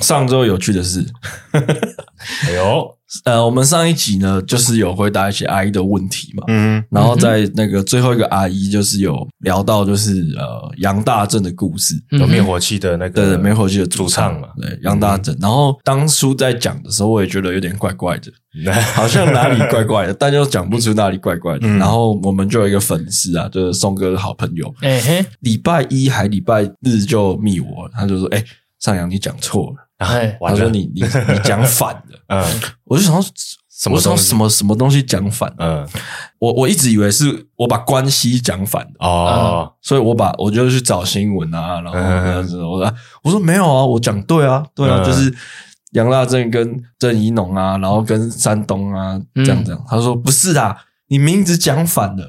上周有趣的事，哎呦，呃，我们上一集呢，就是有回答一些阿姨的问题嘛，嗯，然后在那个最后一个阿姨，就是有聊到就是呃杨大正的故事，有灭火器的那个，对灭火器的主唱唱嘛，对杨大正。然后当初在讲的时候，我也觉得有点怪怪的，好像哪里怪怪的，但又讲不出哪里怪怪的。然后我们就有一个粉丝啊，就是宋哥的好朋友，哎嘿，礼拜一还礼拜日就密我，他就说：“哎，上扬你讲错了。”哎，他说你你你讲反了，嗯，我就想说什么我说什么什么东西讲反，嗯，我我一直以为是我把关系讲反了哦，所以我把我就去找新闻啊，然后这样子，我说我说没有啊，我讲对啊，对啊，就是杨大正跟郑怡农啊，然后跟山东啊这样这样，他说不是啊，你名字讲反了。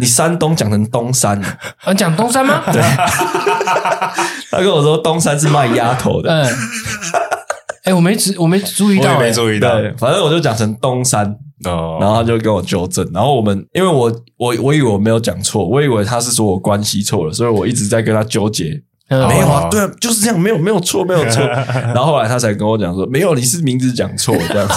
你山东讲成东山，啊，讲东山吗？对，他跟我说东山是卖鸭头的。嗯，哎，我没注，我没注意到，没注意到。反正我就讲成东山，哦，然后他就跟我纠正。然后我们，因为我我我以为我没有讲错，我以为他是说我关系错了，所以我一直在跟他纠结。没有啊，对啊，就是这样，没有没有错，没有错。然后后来他才跟我讲说，没有，你是名字讲错这样子。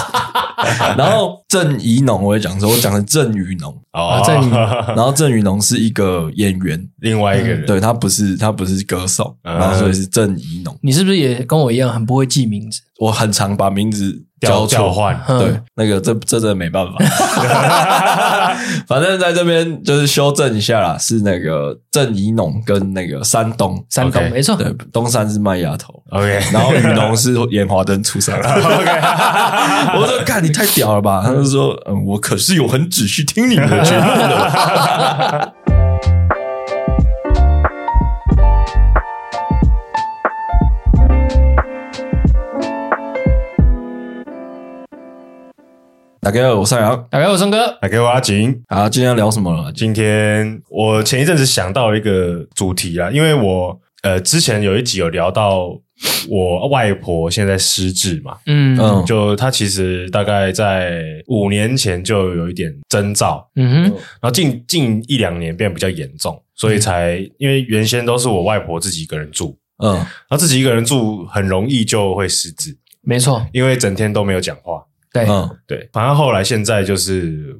然后郑怡农我也讲说，我讲的郑雨农。哦，郑。然后郑雨农是一个演员，另外一个人，对，他不是他不是歌手，然后所以是郑怡农。你是不是也跟我一样很不会记名字？我很常把名字交错。换，对，那个这这真的没办法。反正在这边就是修正一下啦，是那个郑怡农跟那个山东，山东没错，对，东山是卖鸭头，OK，然后雨农是演华灯出身，OK，我说看你太屌了吧，他就说，嗯，我可是有很仔细听你们的节目的。大家好，我是杨。大家好，我宋哥。大家好，我阿景。好，今天要聊什么了？今天我前一阵子想到一个主题啊，因为我呃之前有一集有聊到我外婆现在失智嘛，嗯。嗯，就她其实大概在五年前就有一点征兆，嗯哼，然后近近一两年变得比较严重，所以才因为原先都是我外婆自己一个人住，嗯，然后自己一个人住很容易就会失智，没错，因为整天都没有讲话。对，嗯，对，反正后来现在就是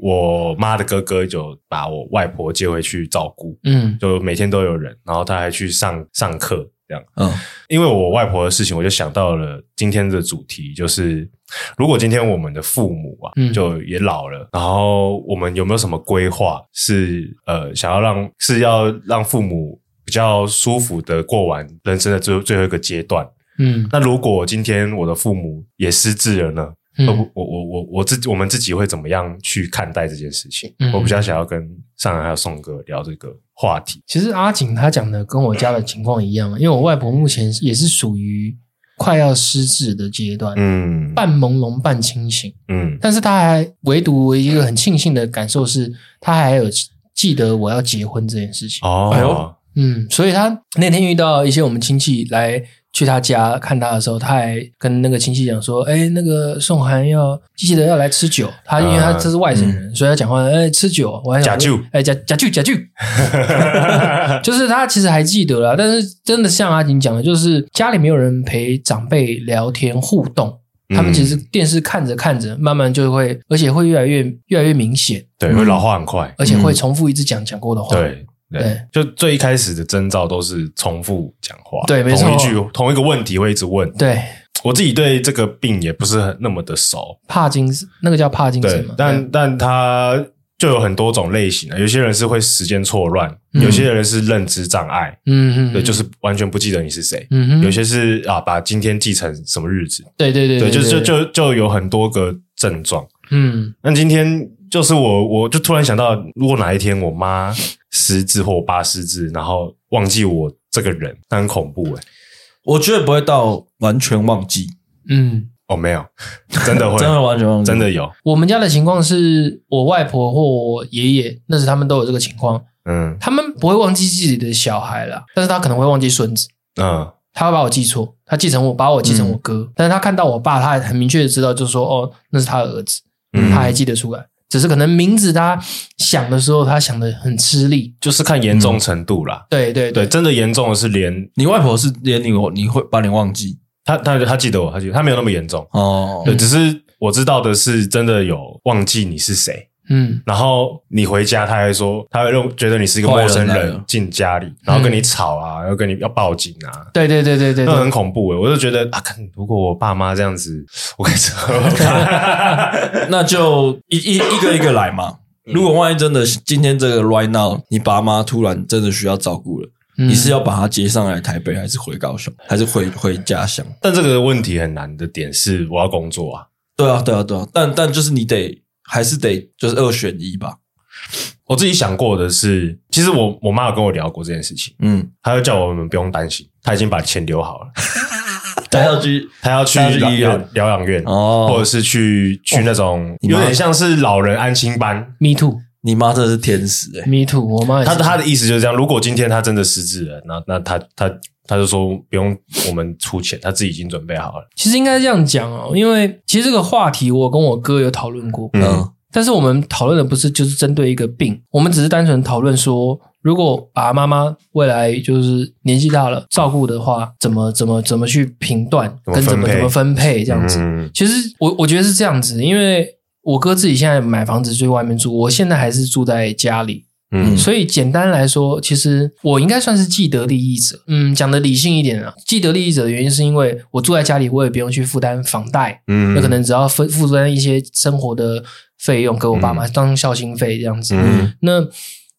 我妈的哥哥就把我外婆接回去照顾，嗯，就每天都有人，然后他还去上上课，这样，嗯，因为我外婆的事情，我就想到了今天的主题，就是如果今天我们的父母啊，嗯，就也老了，然后我们有没有什么规划是呃，想要让是要让父母比较舒服的过完人生的最最后一个阶段，嗯，那如果今天我的父母也失智了呢？嗯、我我我我自己我们自己会怎么样去看待这件事情？嗯、我比较想要跟上海还有宋哥聊这个话题。其实阿景他讲的跟我家的情况一样，因为我外婆目前也是属于快要失智的阶段，嗯，半朦胧半清醒，嗯，但是他还唯独一个很庆幸的感受是，他还有记得我要结婚这件事情。哦，哎呦，嗯，所以他那天遇到一些我们亲戚来。去他家看他的时候，他还跟那个亲戚讲说：“哎，那个宋涵要记得要来吃酒。他因为他这是外省人，嗯、所以他讲话哎吃酒。我还想说哎假假酒假酒，就是他其实还记得了。但是真的像阿景讲的，就是家里没有人陪长辈聊天互动，嗯、他们其实电视看着看着，慢慢就会，而且会越来越越来越明显，对，会老化很快，而且会重复一直讲讲过的话，对。”对，就最一开始的征兆都是重复讲话，对，没错，同一句同一个问题会一直问。对，我自己对这个病也不是很那么的熟，帕金斯那个叫帕金斯嘛，但但他就有很多种类型啊，有些人是会时间错乱，有些人是认知障碍，嗯嗯，对，就是完全不记得你是谁，嗯哼，有些是啊，把今天记成什么日子，对对对，对，就就就就有很多个症状，嗯，那今天就是我我就突然想到，如果哪一天我妈。失智或我爸失智，然后忘记我这个人，那很恐怖诶。我觉得不会到完全忘记。嗯，哦，没有，真的会，真的完全忘记，真的有。我们家的情况是我外婆或我爷爷，那时他们都有这个情况。嗯，他们不会忘记自己的小孩啦，但是他可能会忘记孙子。嗯，他会把我记错，他继承我，把我继承我哥。嗯，但是他看到我爸，他还很明确的知道，就是说，哦，那是他的儿子。他还记得出来。只是可能名字他想的时候，他想的很吃力，就是看严重程度啦。对对对，真的严重的是连你外婆是连你我你会把你忘记，他他他记得我，他记得他没有那么严重哦。对，只是我知道的是真的有忘记你是谁。嗯，然后你回家，他还说他会认觉得你是一个陌生人进家里，然后跟你吵啊，要跟你要报警啊。对对对对对，那很恐怖诶。我就觉得啊，看如果我爸妈这样子，我该怎么办？那就一一一个一个来嘛。如果万一真的今天这个 right now，你爸妈突然真的需要照顾了，你是要把他接上来台北，还是回高雄，还是回回家乡？但这个问题很难的点是，我要工作啊。对啊，对啊，对啊。但但就是你得。还是得就是二选一吧。我自己想过的是，其实我我妈有跟我聊过这件事情，嗯，她就叫我们不用担心，她已经把钱留好了，她要去她要去医院。疗养院哦，或者是去去那种有点像是老人安心班。Me too，你妈真的是天使诶、欸、Me too，我妈她她的意思就是这样，如果今天她真的失智了，那那她她她就说不用我们出钱，他自己已经准备好了。其实应该这样讲哦，因为其实这个话题我跟我哥有讨论过，嗯。但是我们讨论的不是就是针对一个病，我们只是单纯讨论说，如果爸爸妈妈未来就是年纪大了，照顾的话，怎么怎么怎么去评断，跟怎么怎么分配这样子。嗯、其实我我觉得是这样子，因为我哥自己现在买房子就在外面住，我现在还是住在家里。嗯，所以简单来说，其实我应该算是既得利益者。嗯，讲的理性一点啊，既得利益者的原因是因为我住在家里，我也不用去负担房贷，嗯，那可能只要负负担一些生活的费用给我爸妈当孝心费这样子。嗯，那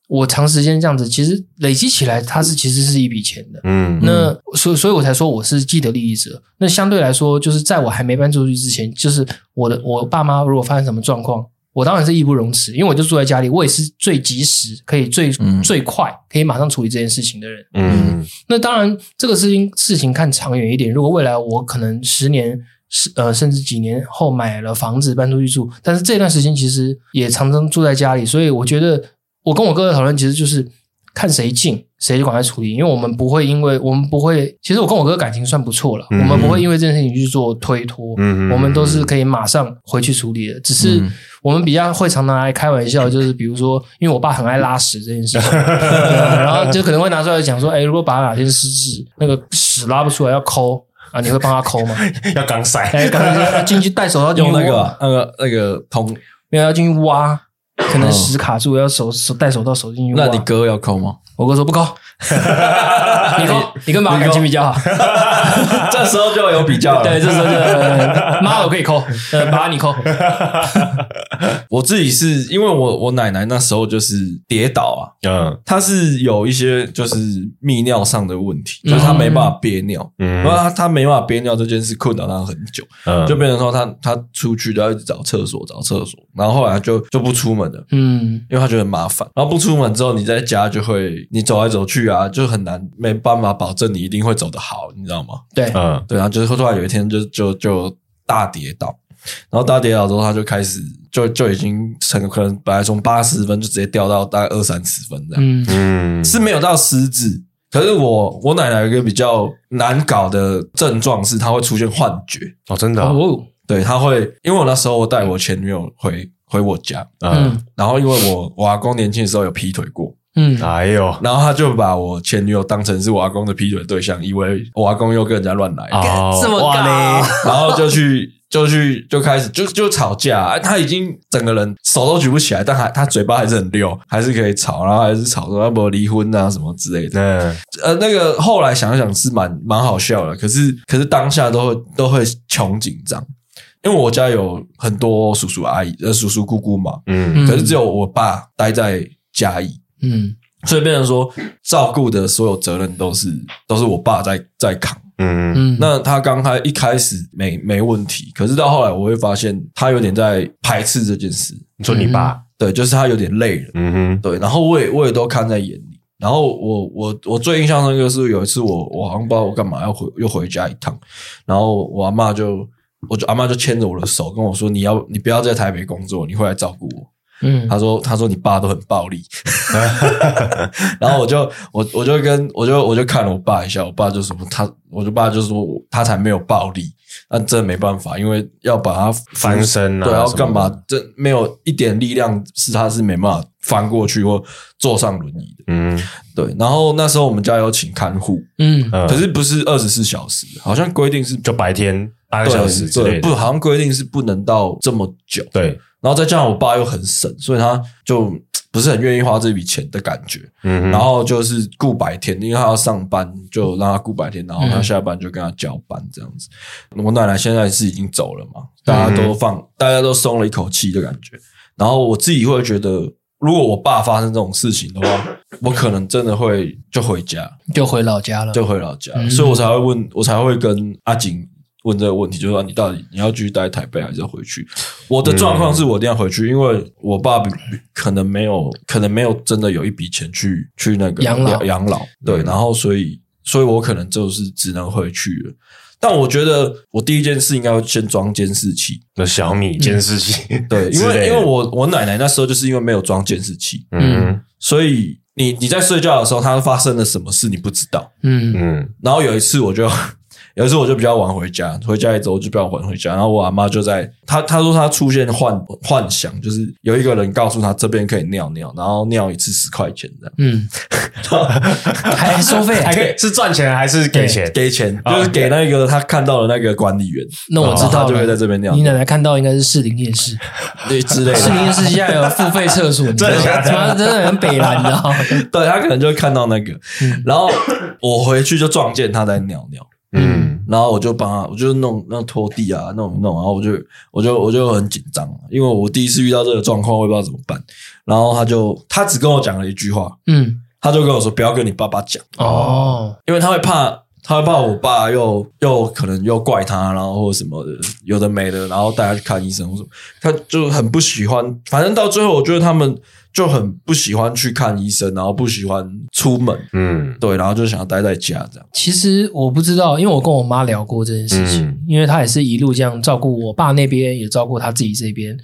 我长时间这样子，其实累积起来，它是其实是一笔钱的。嗯，那所以所以我才说我是既得利益者。那相对来说，就是在我还没搬出去之前，就是我的我爸妈如果发生什么状况。我当然是义不容辞，因为我就住在家里，我也是最及时可以最、嗯、最快可以马上处理这件事情的人。嗯，那当然这个事情事情看长远一点，如果未来我可能十年十呃甚至几年后买了房子搬出去住，但是这段时间其实也常常住在家里，所以我觉得我跟我哥的讨论其实就是。看谁近，谁就赶快处理，因为我们不会，因为我们不会。其实我跟我哥感情算不错了，嗯、我们不会因为这件事情去做推脱，嗯、我们都是可以马上回去处理的。只是我们比较会常常来开玩笑，就是比如说，因为我爸很爱拉屎这件事情，然后就可能会拿出来讲说，哎，如果爸哪天失智，那个屎拉不出来要抠啊，你会帮他抠吗？要钢塞，哎，钢塞进去戴手套用那个那个那个通，没有要进去挖。可能屎卡住，要手手戴手套手进去。那你哥要抠吗？我哥说不抠。你抠，你跟马感情比较好。这时候就有比较了。对，这时候就妈我可以抠，呃，爸你抠。我自己是因为我我奶奶那时候就是跌倒啊，嗯，她是有一些就是泌尿上的问题，就是她没办法憋尿，嗯，然后她她没办法憋尿这件事困扰她很久，嗯，就变成说她她出去都要一直找厕所找厕所，然后后来就就不出门了。嗯，因为她觉得很麻烦，然后不出门之后，你在家就会你走来走去啊，就很难，没办法保证你一定会走得好，你知道吗？对，嗯，对，然后就是突然有一天就就就大跌倒，然后大跌倒之后，他就开始就就已经成可能本来从八十分就直接掉到大概二三十分这样，嗯。嗯，是没有到失智，可是我我奶奶有一个比较难搞的症状是，她会出现幻觉。哦，真的哦，对，她会，因为我那时候我带我前女友回。回我家，嗯，然后因为我我阿公年轻的时候有劈腿过，嗯，哎呦，然后他就把我前女友当成是我阿公的劈腿对象，以为我阿公又跟人家乱来，哦，这么高，然后就去就去就开始就就吵架，他已经整个人手都举不起来，但还他嘴巴还是很溜，还是可以吵，然后还是吵说要不要离婚啊什么之类的，嗯，呃，那个后来想想是蛮蛮好笑的，可是可是当下都会都会穷紧张。因为我家有很多叔叔阿姨，呃，叔叔姑姑嘛，嗯，可是只有我爸待在嘉义，嗯，所以变成说照顾的所有责任都是都是我爸在在扛，嗯嗯，那他刚开一开始没没问题，可是到后来我会发现他有点在排斥这件事。你说你爸？对，就是他有点累了，嗯哼，对，然后我也我也都看在眼里，然后我我我最印象深刻是有一次我我好像不知道我干嘛要回又回家一趟，然后我阿妈就。我就阿妈就牵着我的手跟我说：“你要你不要在台北工作，你会来照顾我。”嗯，他说：“他说你爸都很暴力。”然后我就我我就跟我就我就看了我爸一下，我爸就说他，我就爸就说他才没有暴力。那真的没办法，因为要把他翻身啊，对，要干嘛？这没有一点力量是他是没办法翻过去或坐上轮椅的。嗯，对。然后那时候我们家有请看护，嗯，可是不是二十四小时，好像规定是就白天八个小时之类不，好像规定是不能到这么久。对。然后再加上我爸又很省，所以他就。不是很愿意花这笔钱的感觉，嗯，然后就是顾白天，因为他要上班，就让他顾白天，然后他下班就跟他交班这样子。嗯、我奶奶现在是已经走了嘛，大家都放，嗯、大家都松了一口气的感觉。然后我自己会觉得，如果我爸发生这种事情的话，我可能真的会就回家，就回老家了，就回老家，嗯、所以我才会问，我才会跟阿景。问这个问题，就是说你到底你要继续待在台北还是要回去？我的状况是我一定要回去，因为我爸可能没有，可能没有真的有一笔钱去去那个养老养老。对，然后所以，所以我可能就是只能回去了。但我觉得我第一件事应该要先装监视器，那小米监视器。对，因为因为我我奶奶那时候就是因为没有装监视器，嗯，所以你你在睡觉的时候，她发生了什么事你不知道，嗯嗯。然后有一次我就。有时候我就比较晚回家，回家一周就比较晚回家。然后我阿妈就在，她她说她出现幻幻想，就是有一个人告诉她这边可以尿尿，然后尿一次十块钱这样。嗯，还收费，还可以是赚钱还是给钱？给钱，就是给那个他看到的那个管理员。那我知道就会在这边尿。你奶奶看到应该是士林夜市对之类的。士林夜市现在有付费厕所，真的？真的很北蓝，你知道吗？对，他可能就会看到那个，然后我回去就撞见他在尿尿。嗯，然后我就帮他，我就弄那拖地啊，弄弄，然后我就我就我就很紧张，因为我第一次遇到这个状况，我也不知道怎么办。然后他就他只跟我讲了一句话，嗯，他就跟我说不要跟你爸爸讲哦，因为他会怕，他会怕我爸又又可能又怪他，然后或什么的，有的没的，然后带他去看医生或什么，他就很不喜欢。反正到最后，我觉得他们。就很不喜欢去看医生，然后不喜欢出门，嗯，对，然后就想要待在家这样。其实我不知道，因为我跟我妈聊过这件事情，嗯、因为她也是一路这样照顾我爸那边，也照顾她自己这边。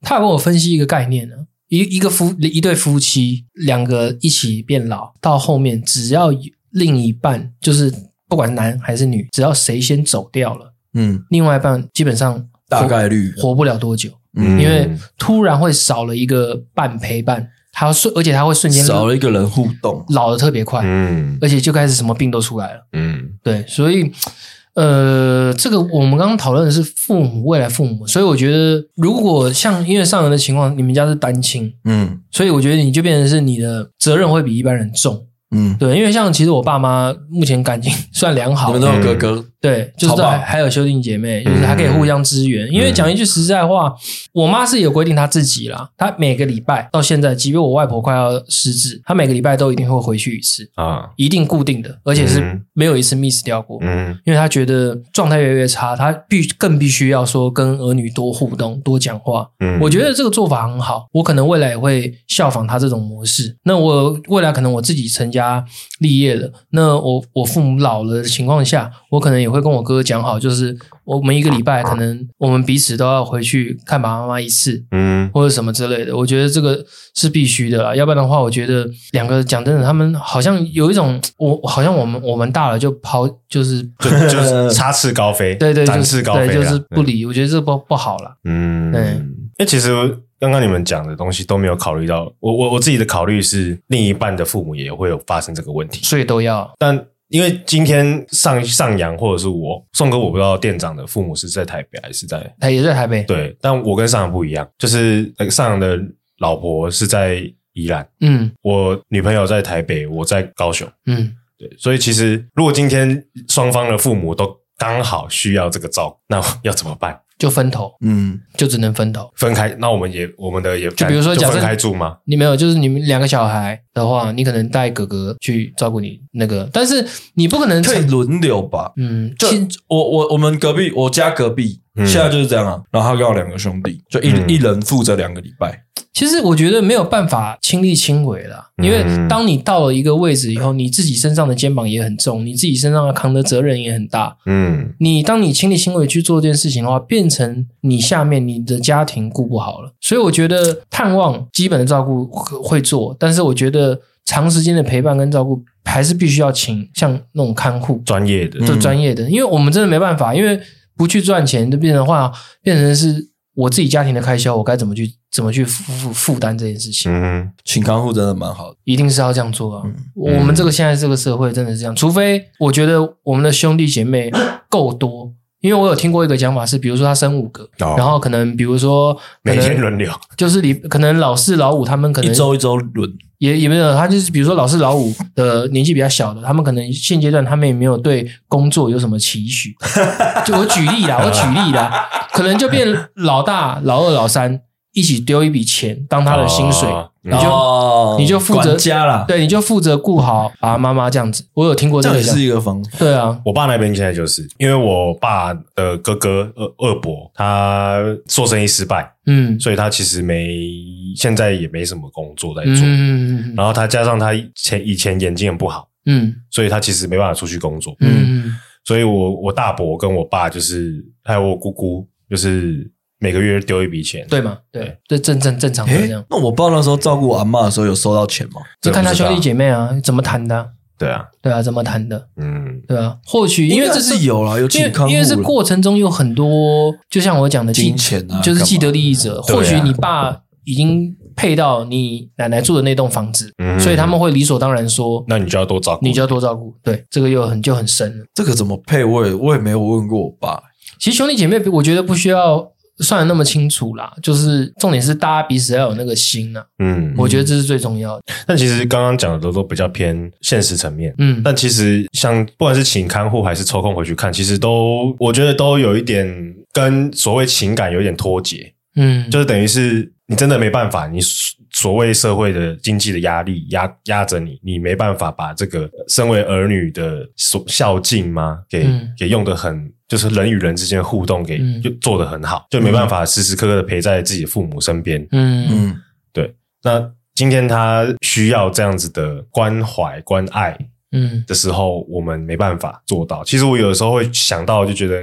她跟我分析一个概念呢，一一个夫一对夫妻两个一起变老，到后面只要另一半就是不管男还是女，只要谁先走掉了，嗯，另外一半基本上大概率。活不了多久。嗯，因为突然会少了一个伴陪伴，他瞬，而且他会瞬间少了一个人互动，老的特别快，嗯，而且就开始什么病都出来了，嗯，对，所以，呃，这个我们刚刚讨论的是父母未来父母，所以我觉得如果像因为上人的情况，你们家是单亲，嗯，所以我觉得你就变成是你的责任会比一般人重。嗯，对，因为像其实我爸妈目前感情 算良好，你们都有哥哥，对，就是还还有兄弟姐妹，就是还可以互相支援。因为讲一句实在话，我妈是有规定她自己啦，她每个礼拜到现在，即便我外婆快要失智，她每个礼拜都一定会回去一次啊，一定固定的，而且是没有一次 miss 掉过。嗯，因为她觉得状态越来越差，她必更必须要说跟儿女多互动、多讲话。嗯，我觉得这个做法很好，我可能未来也会效仿她这种模式。那我未来可能我自己成家。家立业了，那我我父母老了的情况下，我可能也会跟我哥哥讲好，就是我们一个礼拜可能我们彼此都要回去看爸爸妈妈一次，嗯，或者什么之类的。我觉得这个是必须的啦，要不然的话，我觉得两个讲真的，他们好像有一种，我好像我们我们大了就抛，就是就 就是插翅高飞，对 对，展翅高飞，就是不理。我觉得这不不好了，嗯，对。那其实。刚刚你们讲的东西都没有考虑到，我我我自己的考虑是，另一半的父母也会有发生这个问题，所以都要。但因为今天上上扬或者是我宋哥，我不知道店长的父母是在台北还是在，他也在台北。对，但我跟上扬不一样，就是上扬的老婆是在宜兰，嗯，我女朋友在台北，我在高雄，嗯，对，所以其实如果今天双方的父母都刚好需要这个照顾，那要怎么办？就分头，嗯，就只能分头分开。那我们也我们的也就比如说，假设分开住嘛？你没有，就是你们两个小孩的话，你可能带哥哥去照顾你那个，但是你不可能可以轮流吧？嗯，就我我我们隔壁我家隔壁现在就是这样啊。然后他跟我两个兄弟，就一一人负责两个礼拜。其实我觉得没有办法亲力亲为了，因为当你到了一个位置以后，你自己身上的肩膀也很重，你自己身上要扛的责任也很大。嗯，你当你亲力亲为去做这件事情的话，变成你下面你的家庭顾不好了。所以我觉得探望基本的照顾会做，但是我觉得长时间的陪伴跟照顾还是必须要请像那种看护专业的，就专业的，因为我们真的没办法，因为。不去赚钱，就变成话变成是我自己家庭的开销，我该怎么去怎么去负负负担这件事情？嗯，请看护真的蛮好的，一定是要这样做啊！嗯、我们这个现在这个社会真的是这样，除非我觉得我们的兄弟姐妹够多。因为我有听过一个讲法是，比如说他生五个，哦、然后可能比如说每天轮流，就是你可能老四老五他们可能一周一周轮，也也没有他就是比如说老四老五的年纪比较小的，他们可能现阶段他们也没有对工作有什么期许。就我举例啦，我举例啦，可能就变老大、老二、老三一起丢一笔钱当他的薪水。哦你就、哦、你就负责家了，对，你就负责顾好爸爸妈妈这样子。我有听过这个，这也是一个方法。对啊，我爸那边现在就是因为我爸的哥哥二二伯他做生意失败，嗯，所以他其实没现在也没什么工作在做，嗯嗯嗯。然后他加上他前以前眼睛很不好，嗯，所以他其实没办法出去工作，嗯嗯。所以我我大伯跟我爸就是还有我姑姑就是。每个月丢一笔钱，对吗？对，这正正正常的这样。那我爸那时候照顾我阿妈的时候有收到钱吗？就看他兄弟姐妹啊，怎么谈的？对啊，对啊，怎么谈的？嗯，对啊。或许因为这是有了，有健康，因为是过程中有很多，就像我讲的金钱啊，就是既得利益者。或许你爸已经配到你奶奶住的那栋房子，所以他们会理所当然说，那你就要多照顾，你就要多照顾。对，这个又很就很深了。这个怎么配？我也我也没有问过我爸。其实兄弟姐妹，我觉得不需要。算的那么清楚啦，就是重点是大家彼此要有那个心呐、啊。嗯，我觉得这是最重要的。但其实刚刚讲的都都比较偏现实层面。嗯，但其实像不管是请看护还是抽空回去看，其实都我觉得都有一点跟所谓情感有一点脱节。嗯，就是等于是你真的没办法，你所谓社会的经济的压力压压着你，你没办法把这个身为儿女的所孝敬吗？给、嗯、给用得很。就是人与人之间互动，给就做得很好，就没办法时时刻刻的陪在自己父母身边。嗯嗯，对。那今天他需要这样子的关怀、关爱，嗯的时候，我们没办法做到。其实我有的时候会想到，就觉得。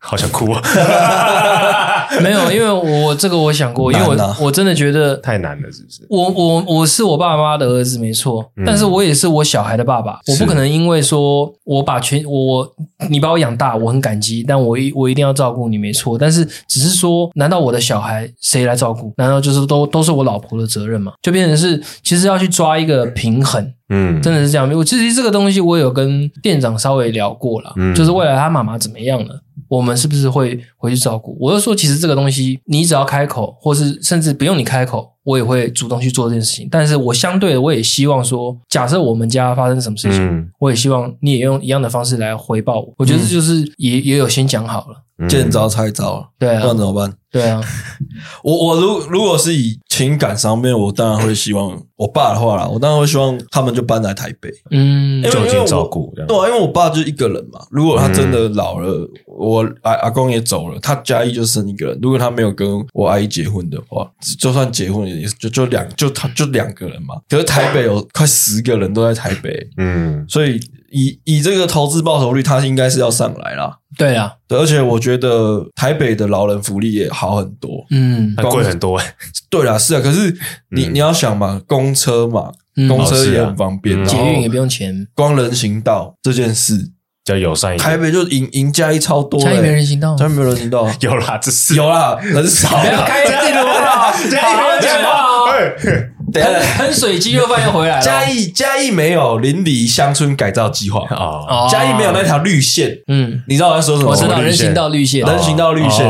好想哭啊！没有，因为我这个我想过，因为我我真的觉得太难了，是不是？我我我是我爸妈的儿子，没错，但是我也是我小孩的爸爸，我不可能因为说我把全我你把我养大，我很感激，但我一我一定要照顾你，没错。但是只是说，难道我的小孩谁来照顾？难道就是都都是我老婆的责任吗？就变成是，其实要去抓一个平衡。嗯，真的是这样。我其实这个东西我有跟店长稍微聊过了，嗯，就是未来他妈妈怎么样了，我们是不是会回去照顾？我就说，其实这个东西你只要开口，或是甚至不用你开口，我也会主动去做这件事情。但是我相对的，我也希望说，假设我们家发生什么事情，嗯，我也希望你也用一样的方式来回报我。我觉得这就是也也有先讲好了。见招拆招，对啊，那怎么办？对啊，我我如如果是以情感上面，我当然会希望我爸的话啦，我当然会希望他们就搬来台北，嗯，就近照顾，对啊，因为我爸就一个人嘛。如果他真的老了，嗯、我阿阿公也走了，他家一就剩一个人。如果他没有跟我阿姨结婚的话，就算结婚也就就两就他就两个人嘛。可是台北有快十个人都在台北，嗯，所以。以以这个投资报酬率，它应该是要上来啦。对啊，对，而且我觉得台北的老人福利也好很多。嗯，很贵很多哎。对啦，是啊。可是你你要想嘛，公车嘛，公车也很方便，捷运也不用钱，光人行道这件事比较友善一点。台北就赢赢嘉义超多，嘉义没人行道，嘉义没人行道，有啦，这是有啦，很少。不要开这种话，嘉义没有讲话。等下，喷水鸡肉饭又回来了。嘉义嘉义没有邻里乡村改造计划啊，嘉义没有那条绿线。嗯，你知道我在说什么？我知道人行道绿线，人行道绿线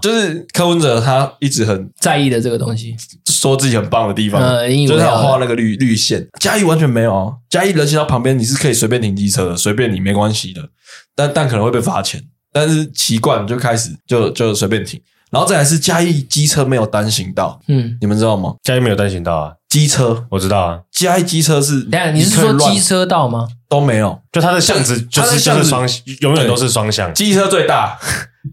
就是柯文哲他一直很在意的这个东西，说自己很棒的地方，就是他画那个绿绿线。嘉义完全没有，嘉义人行道旁边你是可以随便停机车的，随便你没关系的，但但可能会被罚钱。但是习惯就开始就就随便停。然后再来是嘉义机车没有单行道，嗯，你们知道吗？嘉义没有单行道啊，机车我知道啊，嘉义机车是，等下你是说机车道吗？都没有，就它的巷子就是就是双，永远都是双向，机车最大，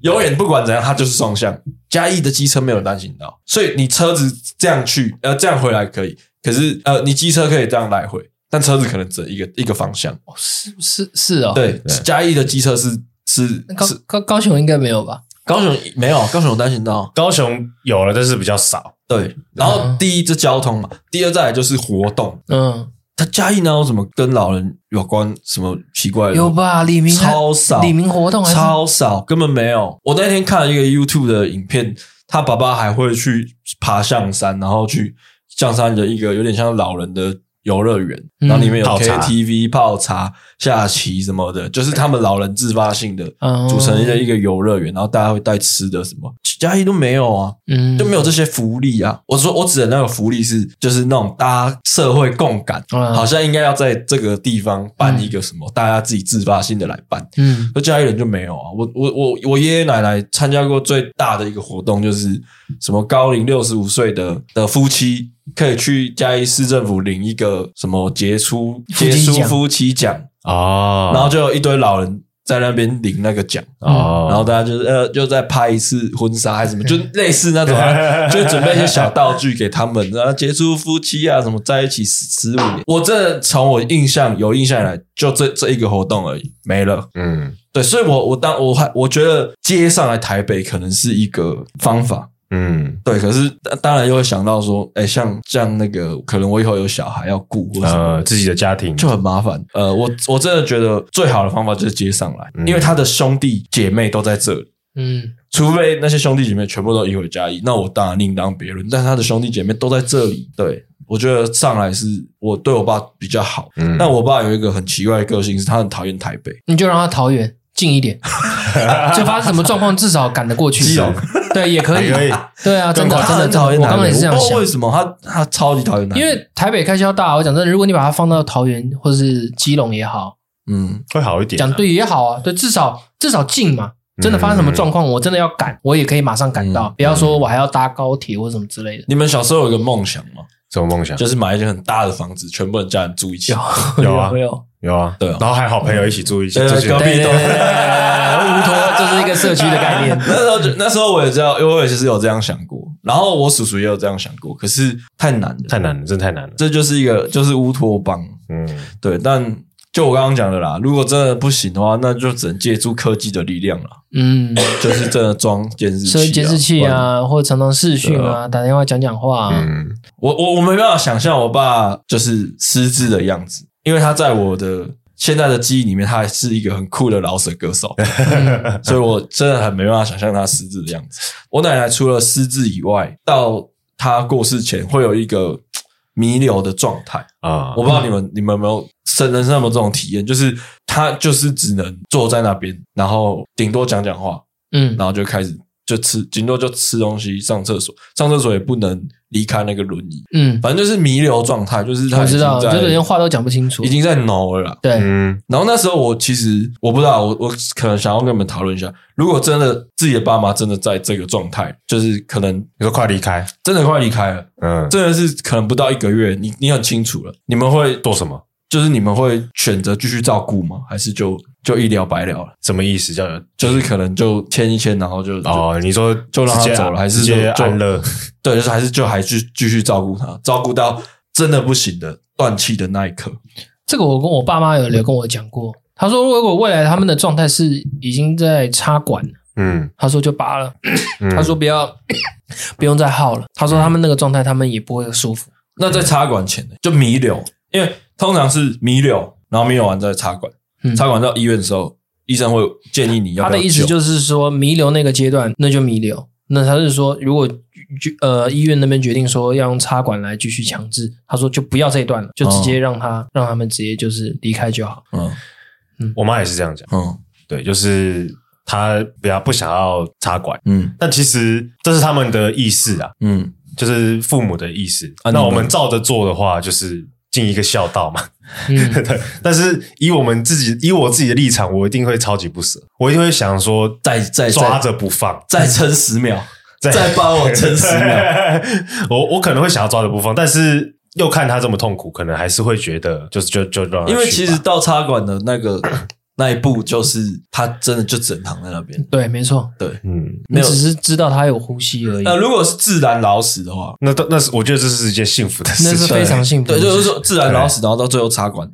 永远不管怎样它就是双向。嘉义的机车没有单行道，所以你车子这样去呃这样回来可以，可是呃你机车可以这样来回，但车子可能只一个一个方向。哦，是是是哦，对，嘉义的机车是是高高高雄应该没有吧？高雄没有，高雄有单行道。高雄有了，但是比较少。对，然后第一，这交通嘛；第二，再来就是活动。嗯，他嘉义呢有什么跟老人有关什么奇怪的？有吧？李明超少，李明活动超少，根本没有。我那天看了一个 YouTube 的影片，他爸爸还会去爬象山，然后去象山的一个有点像老人的。游乐园，然后里面有 KTV、泡茶、下棋什么的，就是他们老人自发性的组成的一个游乐园，然后大家会带吃的什么，嘉义都没有啊，嗯，就没有这些福利啊。我说我指的那个福利是，就是那种大家社会共感，好像应该要在这个地方办一个什么，大家自己自发性的来办，嗯，那嘉义人就没有啊。我我我我爷爷奶奶参加过最大的一个活动，就是什么高龄六十五岁的的夫妻。可以去嘉义市政府领一个什么杰出杰出夫妻奖。啊，然后就有一堆老人在那边领那个奖。啊，然后大家就是呃，就再拍一次婚纱还是什么，就类似那种，就准备一些小道具给他们，然后杰出夫妻啊什么在一起十十五年，我这从我印象有印象以来，就这这一个活动而已，没了。嗯，对，所以我我当我还我觉得接上来台北可能是一个方法。嗯，对，可是当然又会想到说，哎，像像那个，可能我以后有小孩要顾，或者呃，自己的家庭就很麻烦。呃，我我真的觉得最好的方法就是接上来，嗯、因为他的兄弟姐妹都在这里。嗯，除非那些兄弟姐妹全部都移回嘉义，那我当然另当别论。但他的兄弟姐妹都在这里，对，我觉得上来是我对我爸比较好。嗯，但我爸有一个很奇怪的个性，是他很讨厌台北。你就让他桃园近一点，就发生什么状况，至少赶得过去。对，也可以，可以，对啊，真的，真的讨厌。我刚刚也是这样想，为什么他他超级讨厌？因为台北开销大。我讲真的，如果你把它放到桃园或者是基隆也好，嗯，会好一点。讲对也好啊，对，至少至少近嘛。真的发生什么状况，我真的要赶，我也可以马上赶到。不要说我还要搭高铁或什么之类的。你们小时候有一个梦想吗？什么梦想？就是买一间很大的房子，全部人家人住一起。有啊，有。有啊，对，然后还好朋友一起住一起，隔壁都乌托，这是一个社区的概念。那时候就那时候我也知道，因为我也其实有这样想过，然后我叔叔也有这样想过，可是太难了，太难了，真的太难了。这就是一个就是乌托邦，嗯，对。但就我刚刚讲的啦，如果真的不行的话，那就只能借助科技的力量了，嗯，就是真的装监视器、监视器啊，或者常常视讯啊，打电话讲讲话。嗯，我我我没办法想象我爸就是失智的样子。因为他在我的现在的记忆里面，他还是一个很酷的老舍歌手，所以我真的很没办法想象他失智的样子。我奶奶除了失智以外，到他过世前会有一个弥留的状态啊，我不知道你们你们有没有生人生有没有这种体验，就是他就是只能坐在那边，然后顶多讲讲话，嗯，然后就开始。就吃，顶多就吃东西、上厕所，上厕所也不能离开那个轮椅。嗯，反正就是弥留状态，就是他知道，就是连话都讲不清楚，已经在脑了啦。对，嗯。然后那时候我其实我不知道，我我可能想要跟你们讨论一下，如果真的自己的爸妈真的在这个状态，就是可能你说快离开，真的快离开了，嗯，真的是可能不到一个月，你你很清楚了，你们会做什么？就是你们会选择继续照顾吗？还是就就一了百了了？什么意思？叫就是可能就签一签，然后就哦，你说就让他走了，还是就安乐？对，就是还是就还是继续照顾他，照顾到真的不行的断气的那一刻。这个我跟我爸妈有聊跟我讲过，他说如果未来他们的状态是已经在插管，嗯，他说就拔了，他说不要不用再耗了，他说他们那个状态他们也不会舒服。那在插管前呢，就弥留，因为。通常是弥留，然后弥留完再插管。嗯、插管到医院的时候，医生会建议你要不要。他的意思就是说，弥留那个阶段，那就弥留。那他是说，如果呃医院那边决定说要用插管来继续强制，他说就不要这一段了，就直接让他、哦、让他们直接就是离开就好。嗯嗯，我妈也是这样讲。嗯，对，就是他不要不想要插管。嗯，但其实这是他们的意思啊。嗯，就是父母的意思。啊、那我们照着做的话，就是。尽一个孝道嘛，嗯，对。但是以我们自己，以我自己的立场，我一定会超级不舍，我一定会想说，再再抓着不放，再撑十秒，再帮我撑十秒。我我可能会想要抓着不放，但是又看他这么痛苦，可能还是会觉得，就是就就让。因为其实到插管的那个。那一步就是他真的就只能躺在那边。对，没错。对，嗯，你只是知道他有呼吸而已。那如果是自然老死的话，那那是我觉得这是一件幸福的事情，那是非常幸福。对，就是说自然老死，然后到最后插管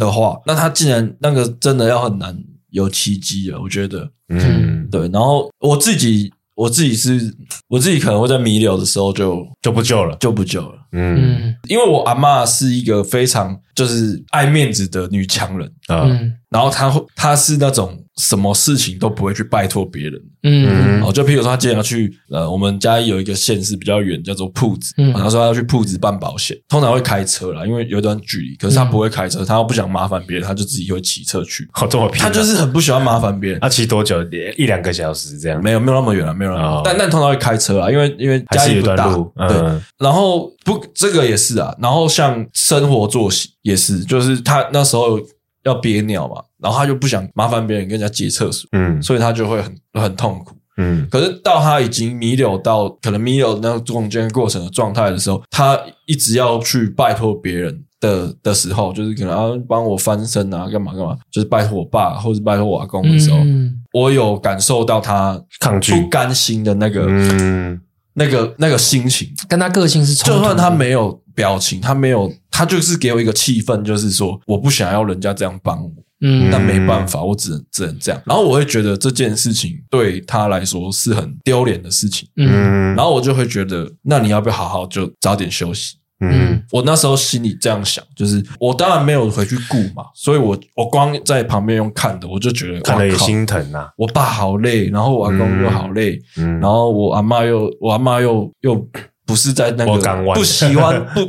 的话，那他竟然那个真的要很难有奇迹了，我觉得，嗯，对。然后我自己，我自己是，我自己可能会在弥留的时候就就不救了，就不救了。嗯，因为我阿嬷是一个非常就是爱面子的女强人啊。嗯然后他他是那种什么事情都不会去拜托别人，嗯，哦，就譬如说他今天要去呃，我们家有一个县市比较远，叫做铺子，嗯，他说他要去铺子办保险，通常会开车啦，因为有一段距离，可是他不会开车，他又不想麻烦别人，他就自己会骑车去。好，这么偏，他就是很不喜欢麻烦别人。他骑多久？一两个小时这样？没有，没有那么远了，没有那么远。但但通常会开车啦，因为因为家里不大，对。然后不，这个也是啊。然后像生活作息也是，就是他那时候。要憋尿嘛，然后他就不想麻烦别人跟人家借厕所，嗯，所以他就会很很痛苦，嗯。可是到他已经弥留到可能弥留那个中间过程的状态的时候，他一直要去拜托别人的的时候，就是可能要帮我翻身啊，干嘛干嘛，就是拜托我爸或者拜托我阿公的时候，嗯，我有感受到他抗拒、不甘心的那个，嗯，那个那个心情，跟他个性是冲突的，就算他没有。表情，他没有，他就是给我一个气氛，就是说我不想要人家这样帮我，嗯，但没办法，我只能只能这样。然后我会觉得这件事情对他来说是很丢脸的事情，嗯，然后我就会觉得，那你要不要好好就早点休息？嗯，我那时候心里这样想，就是我当然没有回去顾嘛，所以我我光在旁边用看的，我就觉得看了也心疼啊。我爸好累，然后我阿公又好累，嗯，然后我阿妈又我阿妈又又。不是在那个不喜欢 不，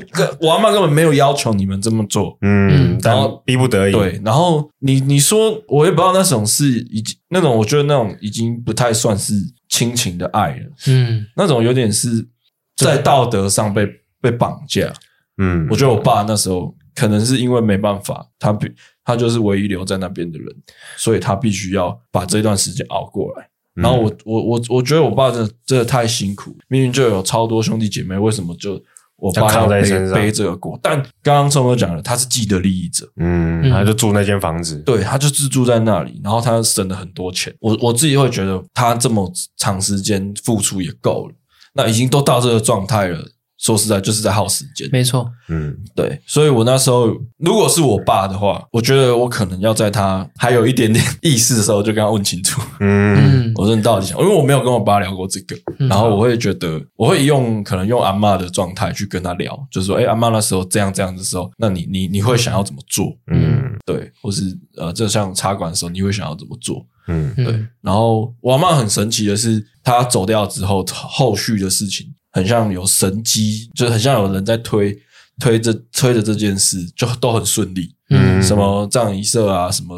我阿妈根本没有要求你们这么做，嗯，然后逼不得已。对，然后你你说，我也不知道那种是已经那种，我觉得那种已经不太算是亲情的爱了，嗯，那种有点是在道德上被被绑架，嗯，我觉得我爸那时候可能是因为没办法，他比他就是唯一留在那边的人，所以他必须要把这段时间熬过来。然后我我我我觉得我爸真的真的太辛苦，明明就有超多兄弟姐妹，为什么就我爸要背背这个锅？但刚刚聪哥讲了，他是既得利益者，嗯，他就住那间房子，对，他就自住在那里，然后他省了很多钱。我我自己会觉得他这么长时间付出也够了，那已经都到这个状态了。说实在，就是在耗时间。没错，嗯，对，所以我那时候如果是我爸的话，我觉得我可能要在他还有一点点意识的时候，就跟他问清楚。嗯，我说你到底想，因为我没有跟我爸聊过这个，嗯、然后我会觉得我会用可能用阿嬷的状态去跟他聊，就是说，哎，阿嬷那时候这样这样的时候，那你你你会想要怎么做？嗯，对，或是呃，就像插管的时候，你会想要怎么做？嗯，对。然后我阿嬷很神奇的是，她走掉之后，后续的事情。很像有神机，就很像有人在推推着推着这件事，就都很顺利。嗯，什么葬仪社啊，什么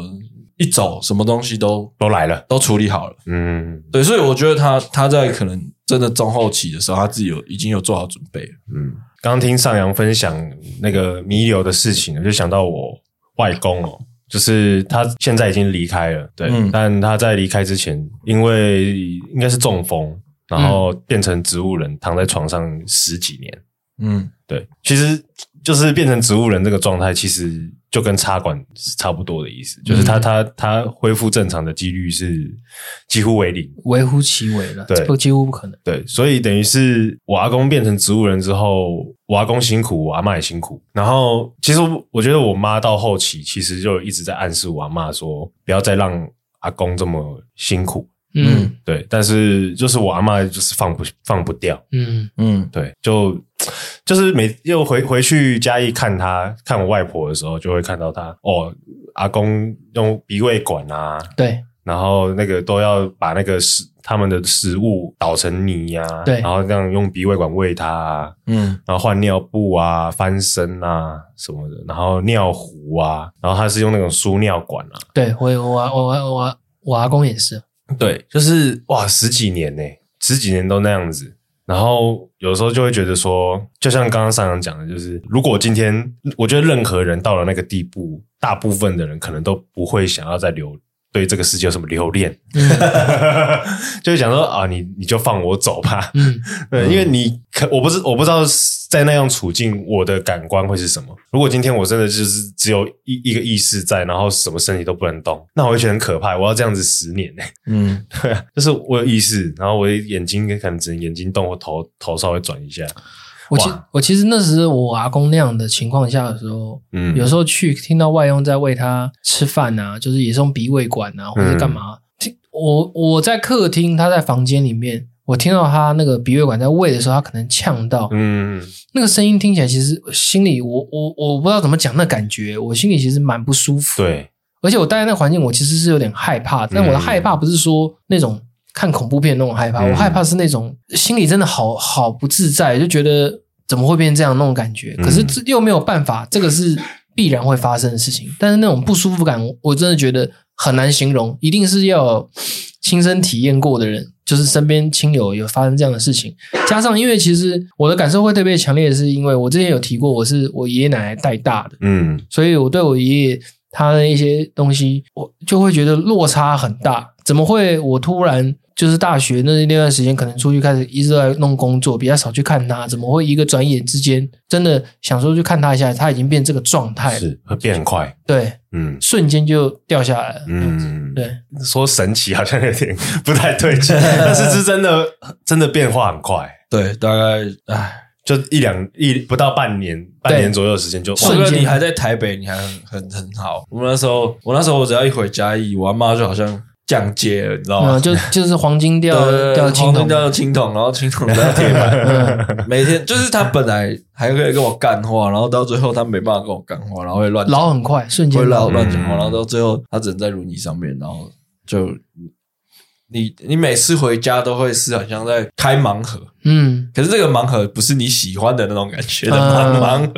一走，什么东西都都来了，都处理好了。嗯，对，所以我觉得他他在可能真的中后期的时候，他自己有已经有做好准备了。嗯，刚听上扬分享那个弥留的事情，就想到我外公哦，就是他现在已经离开了，对，嗯，但他在离开之前，因为应该是中风。然后变成植物人，躺在床上十几年。嗯，对，其实就是变成植物人这个状态，其实就跟插管是差不多的意思，就是他他他恢复正常的几率是几乎为零，微乎其微了，对，几乎不可能。对，所以等于是我阿公变成植物人之后，我阿公辛苦，我阿妈也辛苦。然后其实我觉得我妈到后期其实就一直在暗示我阿妈说，不要再让阿公这么辛苦。嗯，对，但是就是我阿嬷就是放不放不掉，嗯。嗯，对，就就是每又回回去嘉义看他看我外婆的时候，就会看到他哦，阿公用鼻胃管啊，对，然后那个都要把那个食他们的食物捣成泥呀，啊，对，然后这样用鼻胃管喂他，啊，嗯，然后换尿布啊，翻身啊什么的，然后尿壶啊，然后他是用那种输尿管啊，对我我我我我阿公也是。对，就是哇，十几年呢，十几年都那样子，然后有时候就会觉得说，就像刚刚上讲的，就是如果今天我觉得任何人到了那个地步，大部分的人可能都不会想要再留。对这个世界有什么留恋？嗯、就是想说啊，你你就放我走吧。嗯，对，因为你可我不是我不知道在那样处境，我的感官会是什么。如果今天我真的就是只有一一个意识在，然后什么身体都不能动，那我会觉得很可怕。我要这样子十年呢？嗯，对，就是我有意识，然后我的眼睛可能只能眼睛动，或头头稍微转一下。我其我其实那时我阿公那样的情况下的时候，嗯，有时候去听到外佣在喂他吃饭啊，就是也是用鼻胃管啊，或者干嘛。我我在客厅，他在房间里面，我听到他那个鼻胃管在喂的时候，他可能呛到，嗯，那个声音听起来，其实心里我我我不知道怎么讲那感觉，我心里其实蛮不舒服。对，而且我待在那环境，我其实是有点害怕，但我的害怕不是说那种看恐怖片那种害怕，嗯、我害怕是那种心里真的好好不自在，就觉得怎么会变成这样那种感觉。可是这又没有办法，这个是必然会发生的事情。但是那种不舒服感，我真的觉得很难形容，一定是要亲身体验过的人。就是身边亲友有发生这样的事情，加上因为其实我的感受会特别强烈，是因为我之前有提过，我是我爷爷奶奶带大的，嗯，所以我对我爷爷他的一些东西，我就会觉得落差很大。怎么会我突然？就是大学那那段时间，可能出去开始一直在弄工作，比较少去看他。怎么会一个转眼之间，真的想说去看他一下，他已经变这个状态了，是会变很快。对，嗯，瞬间就掉下来了。嗯，对，说神奇好像有点不太对劲，但是是真的，真的变化很快。对，大概唉，就一两一不到半年，半年左右的时间就瞬间。你还在台北，你还很很很好。我那时候，我那时候我只要一回家义，我阿妈就好像。降阶了，你知道吗？就 就是黄金掉掉青铜，掉青铜，然后青铜掉铁板。每天就是他本来还可以跟我干话，然后到最后他没办法跟我干话，然后会乱老很快，瞬间会老乱讲话，然后到最后他只能在轮椅上面，然后就。你你每次回家都会是好像在开盲盒，嗯，可是这个盲盒不是你喜欢的那种感觉的盲盲盒，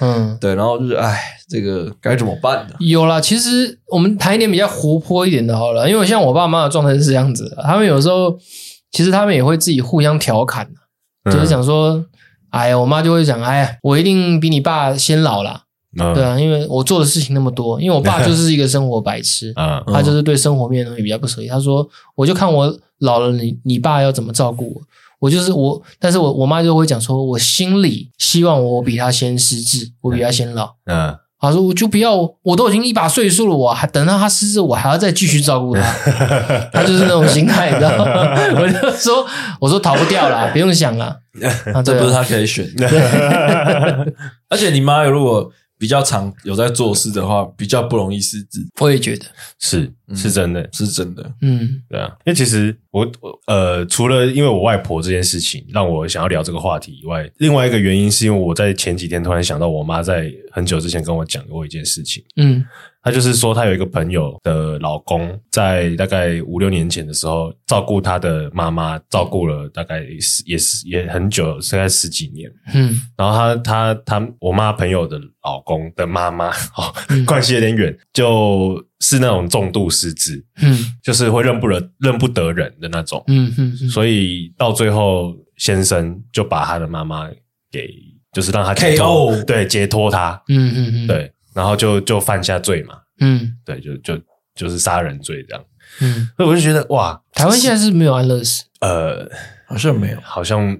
嗯，对，然后就是哎，这个该怎么办呢？有啦，其实我们谈一点比较活泼一点的好了，因为像我爸妈的状态是这样子的，他们有时候其实他们也会自己互相调侃，就是想说，哎呀，我妈就会讲，哎呀，我一定比你爸先老啦。对啊，因为我做的事情那么多，因为我爸就是一个生活白痴，他就是对生活面的东西比较不熟悉。他说，我就看我老了，你你爸要怎么照顾我，我就是我，但是我我妈就会讲说，我心里希望我比她先失智，我比她先老。嗯，她说我就不要，我都已经一把岁数了，我还等到她失智，我还要再继续照顾她。她就是那种心态，你知道吗？我就说，我说逃不掉啦，不用想了，这不是她可以选的，而且你妈如果。比较常有在做事的话，比较不容易失智。我也觉得是是真的，是真的。嗯，对啊，因为其实我我呃，除了因为我外婆这件事情让我想要聊这个话题以外，另外一个原因是因为我在前几天突然想到，我妈在很久之前跟我讲过一件事情。嗯。他就是说，他有一个朋友的老公，在大概五六年前的时候，照顾他的妈妈，照顾了大概是也是也很久，大概十几年。嗯，然后他他他，我妈朋友的老公的妈妈，哦，关系有点远，就是那种重度失智，嗯，就是会认不得认不得人的那种，嗯嗯，所以到最后，先生就把他的妈妈给，就是让他解脱，对，解脱他，嗯嗯嗯，对。然后就就犯下罪嘛，嗯，对，就就就是杀人罪这样，嗯，所以我就觉得哇，台湾现在是没有安乐死，呃，好像没有，好像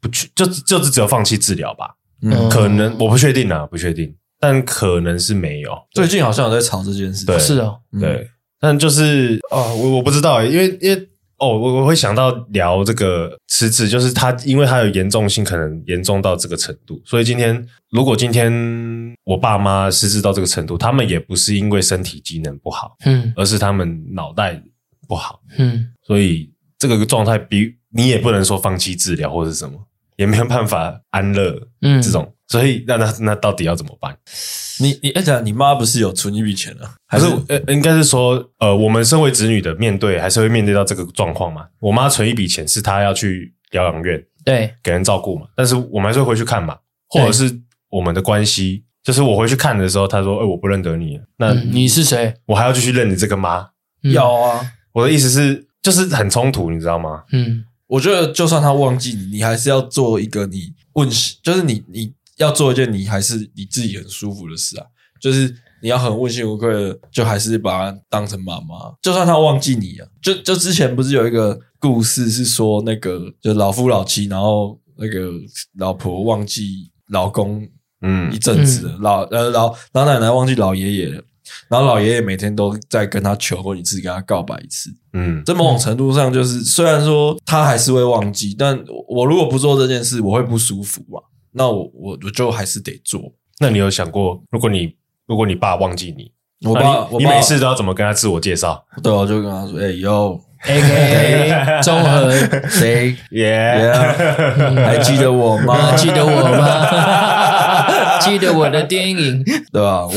不去，就就是只有放弃治疗吧，嗯，可能我不确定啊，不确定，但可能是没有。最近好像有在吵这件事，对，是哦，对，但就是哦，我我不知道，因为因为。哦，我我会想到聊这个辞职，就是他，因为他有严重性，可能严重到这个程度，所以今天如果今天我爸妈失智到这个程度，他们也不是因为身体机能不好，嗯，而是他们脑袋不好，嗯，所以这个状态比你也不能说放弃治疗或是什么，也没有办法安乐，嗯，这种，所以那那那到底要怎么办？你你而且你妈不是有存一笔钱啊？还是呃，应该是说呃，我们身为子女的面对还是会面对到这个状况嘛？我妈存一笔钱是她要去疗养院，对，给人照顾嘛。但是我们还是会回去看嘛，或者是我们的关系，就是我回去看的时候，她说：“哎，我不认得你。”那你是谁？我还要继续认你这个妈？要啊！我的意思是，就是很冲突，你知道吗？嗯，我觉得就算他忘记你，你还是要做一个你问，就是你你。要做一件你还是你自己很舒服的事啊，就是你要很问心无愧的，就还是把她当成妈妈，就算她忘记你啊，就就之前不是有一个故事是说那个就老夫老妻，然后那个老婆忘记老公，嗯，一阵子了，老呃老老奶奶忘记老爷爷了，然后老爷爷每天都在跟他求婚一次，跟他告白一次，嗯，在某种程度上就是虽然说他还是会忘记，但我如果不做这件事，我会不舒服嘛。那我我我就还是得做。那你有想过，如果你如果你爸忘记你，我爸，你每次都要怎么跟他自我介绍？对，我就跟他说：“哎呦，，A.K.A. 综合谁 耶？还记得我吗？记得我吗？记得我的电影，对吧？我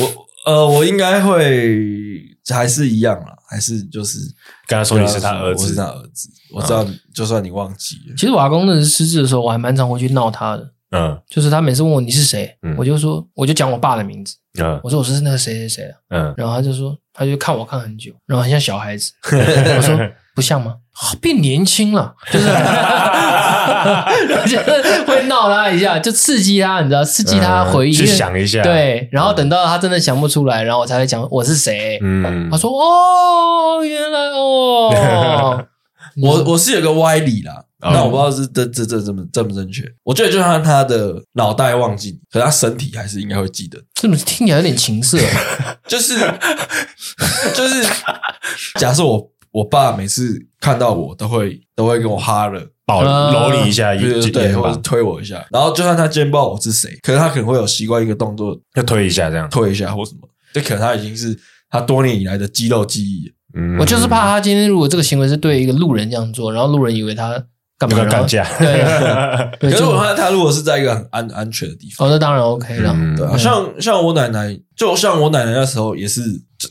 呃，我应该会还是一样啦，还是就是跟他说你是他儿子，我是他儿子。我知道，就算你忘记了。其实我阿公那时失智的时候，我还蛮常回去闹他的。嗯，就是他每次问我你是谁，我就说我就讲我爸的名字。嗯，我说我是那个谁谁谁。嗯，然后他就说，他就看我看很久，然后很像小孩子。我说不像吗？变年轻了，就是，就是会闹他一下，就刺激他，你知道，刺激他回忆，去想一下。对，然后等到他真的想不出来，然后我才会讲我是谁。嗯，他说哦，原来哦。我我是有个歪理啦，但我不知道是这这这这么正不正确。我觉得就算他的脑袋忘记，可是他身体还是应该会记得。这么听起来有点情色，就是就是，假设我我爸每次看到我都会都会跟我哈了，抱搂你一下，对对对，或者推我一下。然后就算他今天不知道我是谁，可是他可能会有习惯一个动作，要推一下这样，推一下或什么，这可能他已经是他多年以来的肌肉记忆。嗯，我就是怕他今天如果这个行为是对一个路人这样做，然后路人以为他干嘛干架？对，可是我看他如果是在一个很安安全的地方，哦，那当然 OK 了。对啊，像像我奶奶，就像我奶奶那时候也是，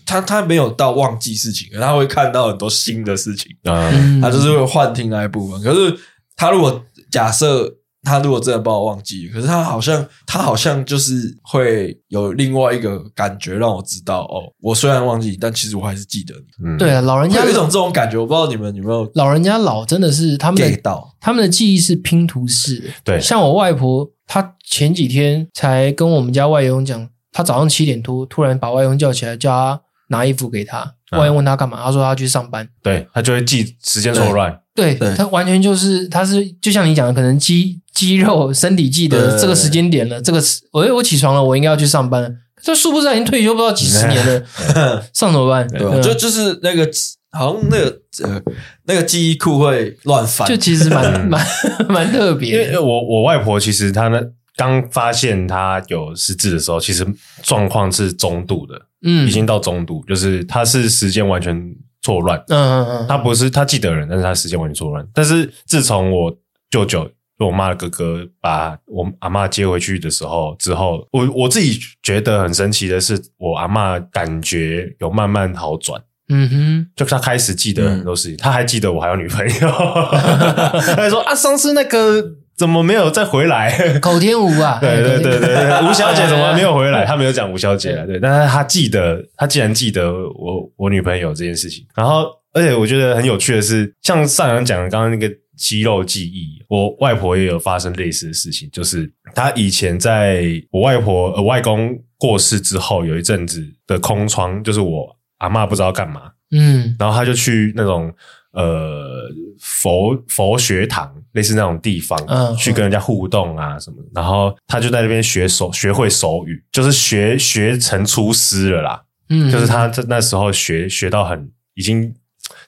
她她没有到忘记事情，可他会看到很多新的事情啊，他就是会幻听那一部分。可是她如果假设。他如果真的把我忘记，可是他好像他好像就是会有另外一个感觉让我知道哦，我虽然忘记，但其实我还是记得你。嗯，对啊，老人家有一种这种感觉，我不知道你们有没有。老人家老真的是他们的到他们的记忆是拼图式的。对，像我外婆，她前几天才跟我们家外佣讲，她早上七点多突然把外佣叫起来，叫他拿衣服给他。外佣问他干嘛，他说他去上班。对，他就会记时间错乱。对，他完全就是他是就像你讲的，可能记。肌肉、身体记得这个时间点了，这个我我起床了，我应该要去上班。这殊不知已经退休不知道几十年了，上怎么办？对，就就是那个好像那个呃那个记忆库会乱翻，就其实蛮 蛮蛮特别。因为我我外婆其实她呢刚发现她有失智的时候，其实状况是中度的，嗯，已经到中度，就是她是时间完全错乱，嗯嗯嗯，她不是她记得人，但是她时间完全错乱。但是自从我舅舅。就我妈的哥哥把我阿嬷接回去的时候，之后我我自己觉得很神奇的是，我阿嬷感觉有慢慢好转。嗯哼，就他开始记得很多事情，嗯、他还记得我还有女朋友。他还说啊，上次那个怎么没有再回来？口天吴啊，对对对对对，吴小姐怎么还没有回来？他没有讲吴小姐啊，对，但是他记得，他既然记得我我女朋友这件事情。然后，而且我觉得很有趣的是，像上阳讲的刚刚那个。肌肉记忆，我外婆也有发生类似的事情，就是她以前在我外婆呃外公过世之后，有一阵子的空窗，就是我阿嬷不知道干嘛，嗯，然后她就去那种呃佛佛学堂，类似那种地方，嗯，去跟人家互动啊什么，然后她就在那边学手学会手语，就是学学成出师了啦，嗯，就是她在那时候学学到很已经。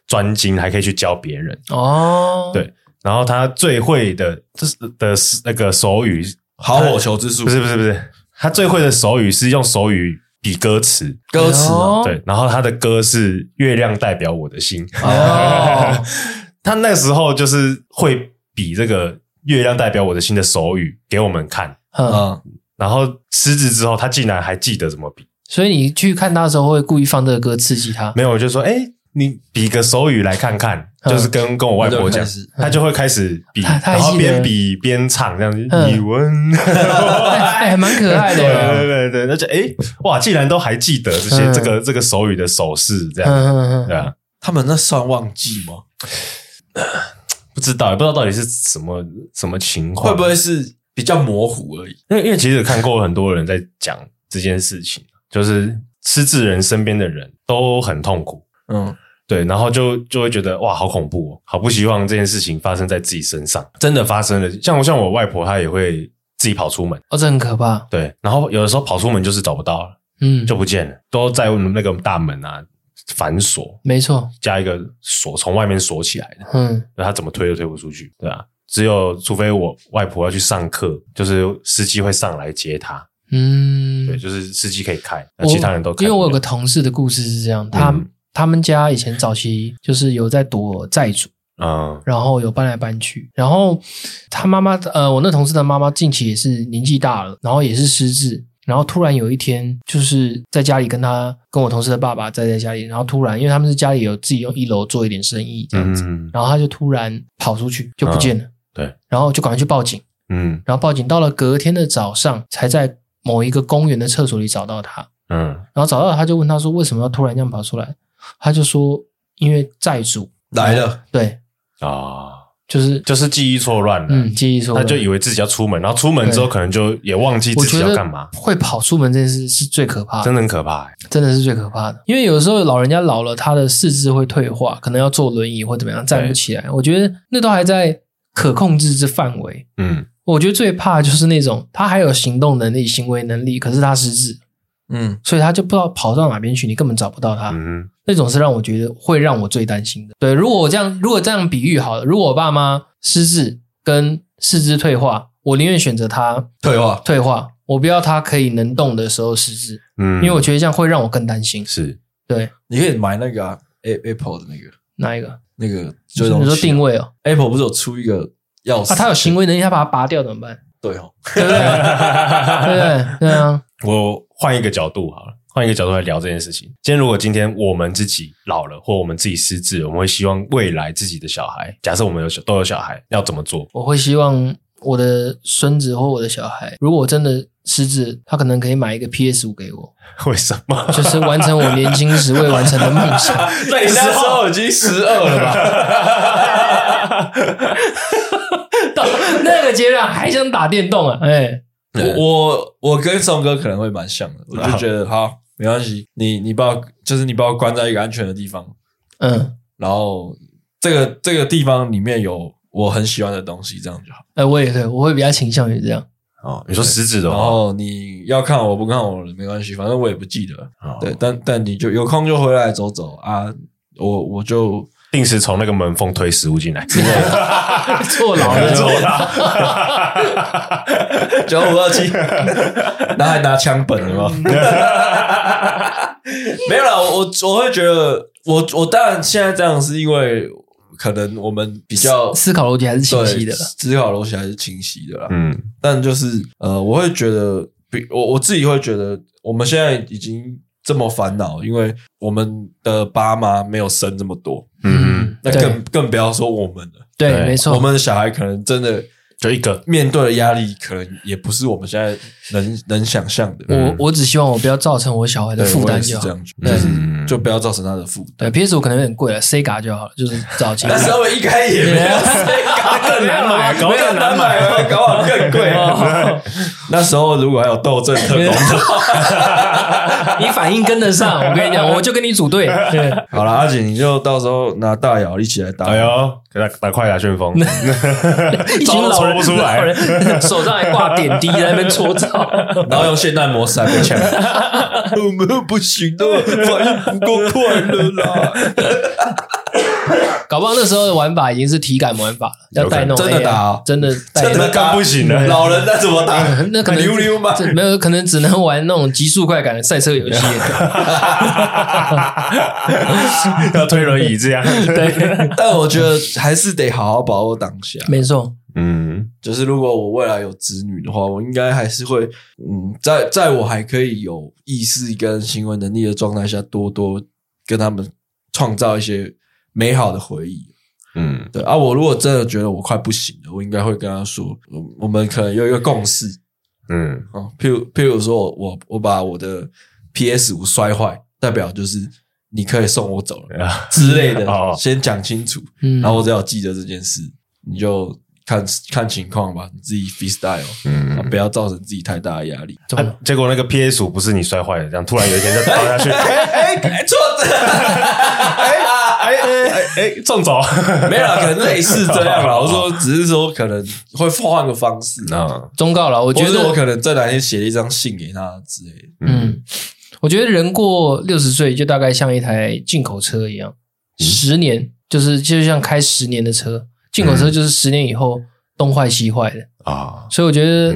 专精还可以去教别人。哦，对，然后他最会的这是的那个手语，好火球之术，不是不是不是，他最会的手语是用手语比歌词，歌词对，然后他的歌是月亮代表我的心，哦，他那时候就是会比这个月亮代表我的心的手语给我们看，嗯，然后失智之后，他竟然还记得怎么比，所以你去看他的时候会故意放这个歌刺激他，没有，我就说哎。你比个手语来看看，就是跟跟我外婆讲，他就会开始比，然后边比边唱这样子。语文，哎，还蛮可爱的。对对对，那就哎，哇，既然都还记得这些这个这个手语的手势，这样对啊？他们那算忘记吗？不知道，也不知道到底是什么什么情况，会不会是比较模糊而已？因为因为其实看过很多人在讲这件事情，就是失智人身边的人都很痛苦，嗯。对，然后就就会觉得哇，好恐怖哦，好不希望这件事情发生在自己身上。真的发生了，像我像我外婆，她也会自己跑出门，哦，这很可怕。对，然后有的时候跑出门就是找不到了，嗯，就不见了，都在我们那个大门啊反锁，没错，加一个锁从外面锁起来的，嗯，她怎么推都推不出去，对啊，只有除非我外婆要去上课，就是司机会上来接她，嗯，对，就是司机可以开，那其他人都开。因为我有个同事的故事是这样，他。他们家以前早期就是有在躲债主。啊，然后有搬来搬去，然后他妈妈，呃，我那同事的妈妈近期也是年纪大了，然后也是失智，然后突然有一天，就是在家里跟他跟我同事的爸爸待在家里，然后突然，因为他们是家里有自己用一楼做一点生意这样子，嗯、然后他就突然跑出去就不见了，嗯、对，然后就赶快去报警，嗯，然后报警到了隔天的早上，才在某一个公园的厕所里找到他，嗯，然后找到他就问他说为什么要突然这样跑出来，他就说因为债主来了，对。啊、哦，就是就是记忆错乱了，嗯，记忆错乱，他就以为自己要出门，然后出门之后可能就也忘记自己要干嘛。会跑出门这件事是最可怕的，真的很可怕，欸，真的是最可怕的。因为有时候老人家老了，他的四肢会退化，可能要坐轮椅或怎么样站不起来。我觉得那都还在可控制之范围。嗯，我觉得最怕的就是那种他还有行动能力、行为能力，可是他失智。嗯，所以他就不知道跑到哪边去，你根本找不到他。嗯，那种是让我觉得会让我最担心的。对，如果我这样，如果这样比喻好了，如果我爸妈失智跟四肢退化，我宁愿选择他退化，退化，我不要他可以能动的时候失智。嗯，因为我觉得这样会让我更担心。是，对，你可以买那个、啊、Apple 的那个哪一个？那个就是你说定位哦，Apple 不是有出一个钥匙？啊，他有行为能力，他把它拔掉怎么办？对哦，对不对？对对对啊，我。换一个角度好了，换一个角度来聊这件事情。今天如果今天我们自己老了，或我们自己失智，我们会希望未来自己的小孩，假设我们有小都有小孩，要怎么做？我会希望我的孙子或我的小孩，如果我真的失智，他可能可以买一个 PS 五给我。为什么？就是完成我年轻时未完成的梦想。那你那时候已经十二了吧？到那个阶段还想打电动啊？哎、欸。我我跟宋哥可能会蛮像的，我就觉得好没关系，你你把我就是你把我关在一个安全的地方，嗯，然后这个这个地方里面有我很喜欢的东西，这样就好。哎，我也对，我会比较倾向于这样。哦，你说食指的话，然后你要看我不看我没关系，反正我也不记得。对，但但你就有空就回来走走啊，我我就。定时从那个门缝推食物进来，坐牢的坐牢，九五二七，然后还拿枪本了吗？没有啦，我我会觉得，我我当然现在这样是因为可能我们比较思考逻辑还是清晰的，思考逻辑还是清晰的啦。嗯，但就是呃，我会觉得，比我我自己会觉得，我们现在已经。这么烦恼，因为我们的爸妈没有生这么多，嗯，那更更不要说我们了。对，没错，我们的小孩可能真的就一个面对的压力，可能也不是我们现在能能想象的。我我只希望我不要造成我小孩的负担就好，这样子，对，就不要造成他的负担。对，PS 五可能有点贵了，Sega 就好了，就是早期。那时候一开也没有，Sega 更难买，搞更难买，搞好更贵。那时候如果还有斗阵特工的话。你反应跟得上，我跟你讲，我就跟你组队。对，好了，阿锦，你就到时候拿大姚一起来打。哎呦，给他打快打旋风，一群老人出来，手上还挂点滴在那边搓澡，然后用现代模式来被抢。我 们不行的，反应不够快了啦。搞不好那时候的玩法已经是体感玩法了，要带那种真的打，真的真的干不行了。老人那怎么打？那可能溜溜吗？没有，可能只能玩那种极速快感的赛车游戏。要推轮椅这样。对，但我觉得还是得好好把握当下。没错，嗯，就是如果我未来有子女的话，我应该还是会，嗯，在在我还可以有意识跟行为能力的状态下，多多跟他们创造一些。美好的回忆，嗯，对啊，我如果真的觉得我快不行了，我应该会跟他说，我们可能有一个共识，嗯，啊，譬如譬如说我我我把我的 PS 五摔坏，代表就是你可以送我走了 之类的，先讲清楚，然后我只要记得这件事，你就看看情况吧，你自己 freestyle，嗯，不要造成自己太大的压力。结果那个 PS 五不是你摔坏的，这样突然有一天就倒下去，哎哎，错的。哎哎哎，中走没有啦，可能类似这样啦。我说，只是说可能会换个方式啊。忠告了，我觉得我可能在哪天写了一张信给他之类的。嗯，我觉得人过六十岁就大概像一台进口车一样，十年就是就像开十年的车，进口车就是十年以后东坏西坏的啊。所以我觉得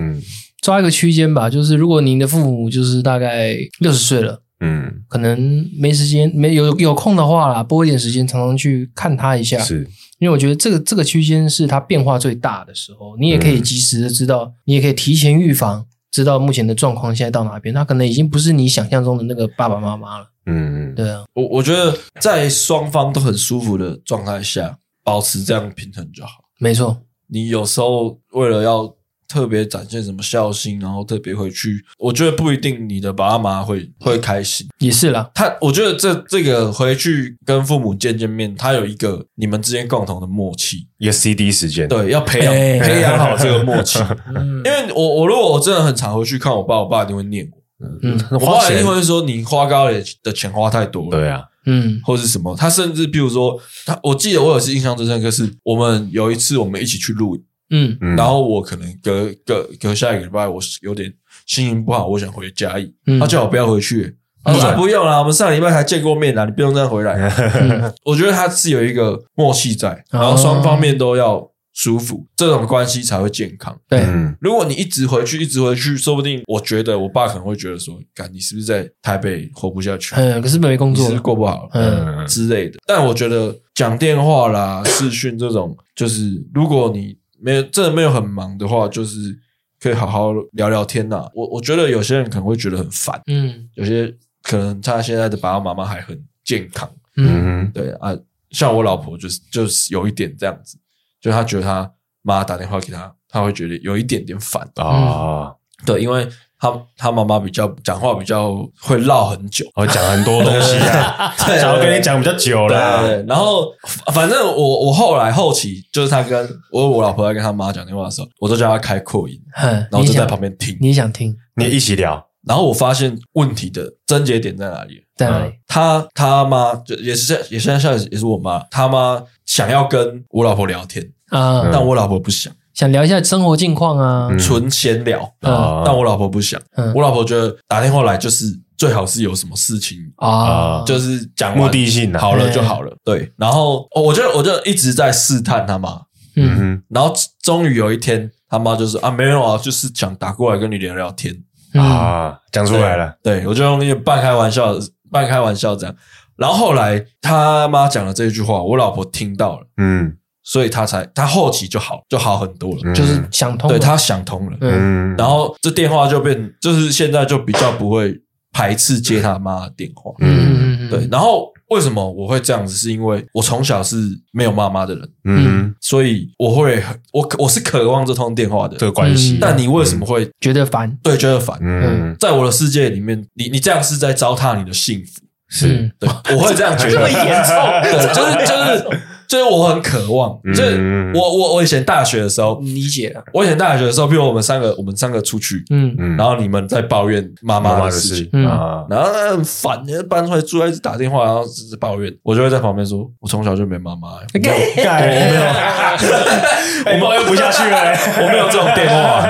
抓一个区间吧，就是如果您的父母就是大概六十岁了。嗯，可能没时间，没有有空的话啦，拨一点时间，常常去看他一下。是，因为我觉得这个这个区间是他变化最大的时候，你也可以及时的知道，嗯、你也可以提前预防，知道目前的状况现在到哪边。他可能已经不是你想象中的那个爸爸妈妈了。嗯，对啊，我我觉得在双方都很舒服的状态下，保持这样平衡就好。没错，你有时候为了要。特别展现什么孝心，然后特别回去，我觉得不一定你的爸妈会会。开心，也是啦。他我觉得这这个回去跟父母见见面，他有一个你们之间共同的默契，一个 CD 时间，对，要培养、欸、培养好这个默契。嗯 因为我我如果我真的很常回去看我爸，我爸一定会念我，嗯，我爸一定会说你花高点的钱花太多了，对啊，嗯，或是什么，他甚至比如说他，我记得我有一次印象最深刻是，我们有一次我们一起去录影。嗯，然后我可能隔隔隔下一个礼拜，我有点心情不好，我想回嘉义，他叫我不要回去，他说不用啦，我们上礼拜还见过面啦，你不用再回来。我觉得他是有一个默契在，然后双方面都要舒服，这种关系才会健康。对，如果你一直回去，一直回去，说不定我觉得我爸可能会觉得说，干你是不是在台北活不下去？嗯，可是没工作，是过不好，嗯。之类的。但我觉得讲电话啦、视讯这种，就是如果你。没有，真的没有很忙的话，就是可以好好聊聊天呐、啊。我我觉得有些人可能会觉得很烦，嗯，有些可能他现在的爸爸妈妈还很健康，嗯，对啊，像我老婆就是就是有一点这样子，就他觉得他妈打电话给他，他会觉得有一点点烦啊，嗯、对，因为。他他妈妈比较讲话比较会唠很久，会讲很多东西啊，想要跟你讲比较久了。对，然后反正我我后来后期就是他跟我我老婆在跟他妈讲电话的时候，我都叫他开扩音，然后就在旁边听。你想听？你一起聊。然后我发现问题的症结点在哪里？在哪里？他他妈就也是也现在现在也是我妈，他妈想要跟我老婆聊天啊，但我老婆不想。想聊一下生活近况啊，纯闲聊啊，但我老婆不想，我老婆觉得打电话来就是最好是有什么事情啊，就是讲目的性的，好了就好了。对，然后我就我就一直在试探他妈，嗯哼，然后终于有一天他妈就说啊没有啊，就是想打过来跟你聊聊天啊，讲出来了，对，我就用一个半开玩笑半开玩笑这样，然后后来他妈讲了这句话，我老婆听到了，嗯。所以他才，他后期就好，就好很多了，嗯、就是想通了，对，他想通了，嗯，然后这电话就变，就是现在就比较不会排斥接他妈的电话，嗯，对，然后为什么我会这样子？是因为我从小是没有妈妈的人，嗯，所以我会，我我是渴望这通电话的这个关系，但你为什么会、嗯、觉得烦？对，觉得烦，嗯，在我的世界里面，你你这样是在糟蹋你的幸福，是。对，我会这样觉得，这么严重，对，就是就是。就是我很渴望，就是我我我以前大学的时候理解。了。我以前大学的时候，比如我们三个，我们三个出去，嗯。嗯，然后你们在抱怨妈妈的事情。啊，然后很烦，你搬出来住，一直打电话，然后只是抱怨，我就会在旁边说，我从小就没妈妈，我没有，我抱怨不下去了，我没有这种电话，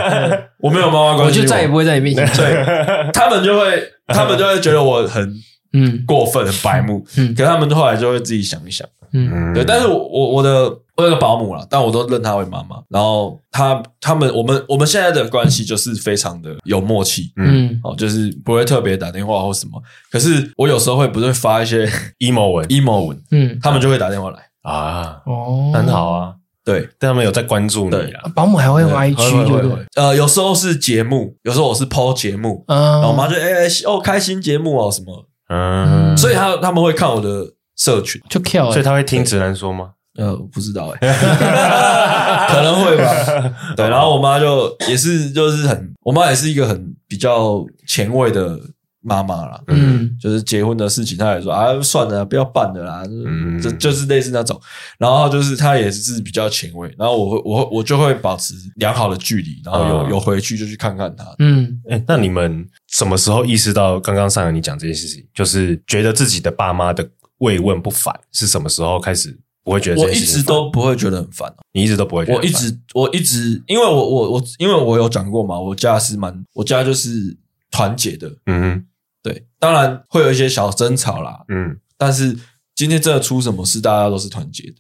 我没有妈妈关系，我就再也不会在你面前，对，他们就会，他们就会觉得我很嗯。过分，很白目，嗯，可他们后来就会自己想一想。嗯，对，但是我我我的我有个保姆啦，但我都认她为妈妈。然后她他们我们我们现在的关系就是非常的有默契，嗯，哦，就是不会特别打电话或什么。可是我有时候会不是会发一些 emo 文 emo 文，嗯，他们就会打电话来。啊，哦，很好啊，对，但他们有在关注你啊。保姆还会用 IG，对不对？呃，有时候是节目，有时候我是 po 节目，嗯。然后我妈就哎哦开心节目哦什么，嗯，所以他他们会看我的。社群就跳，所以他会听直男说吗？呃，不知道哎，可能会吧。对，然后我妈就也是，就是很，我妈也是一个很比较前卫的妈妈啦。嗯，就是结婚的事情，她也说啊，算了，不要办了啦。嗯，就就是类似那种。然后就是她也是比较前卫。然后我会，我我就会保持良好的距离，然后有有回去就去看看她。嗯，哎，那你们什么时候意识到刚刚上来你讲这件事情，就是觉得自己的爸妈的。慰问不烦是什么时候开始不会觉得？我一直都不会觉得很烦，你一直都不会觉得。我一直我一直，因为我我我，因为我有讲过嘛，我家是蛮，我家就是团结的。嗯哼，对，当然会有一些小争吵啦。嗯，但是今天真的出什么事，大家都是团结的。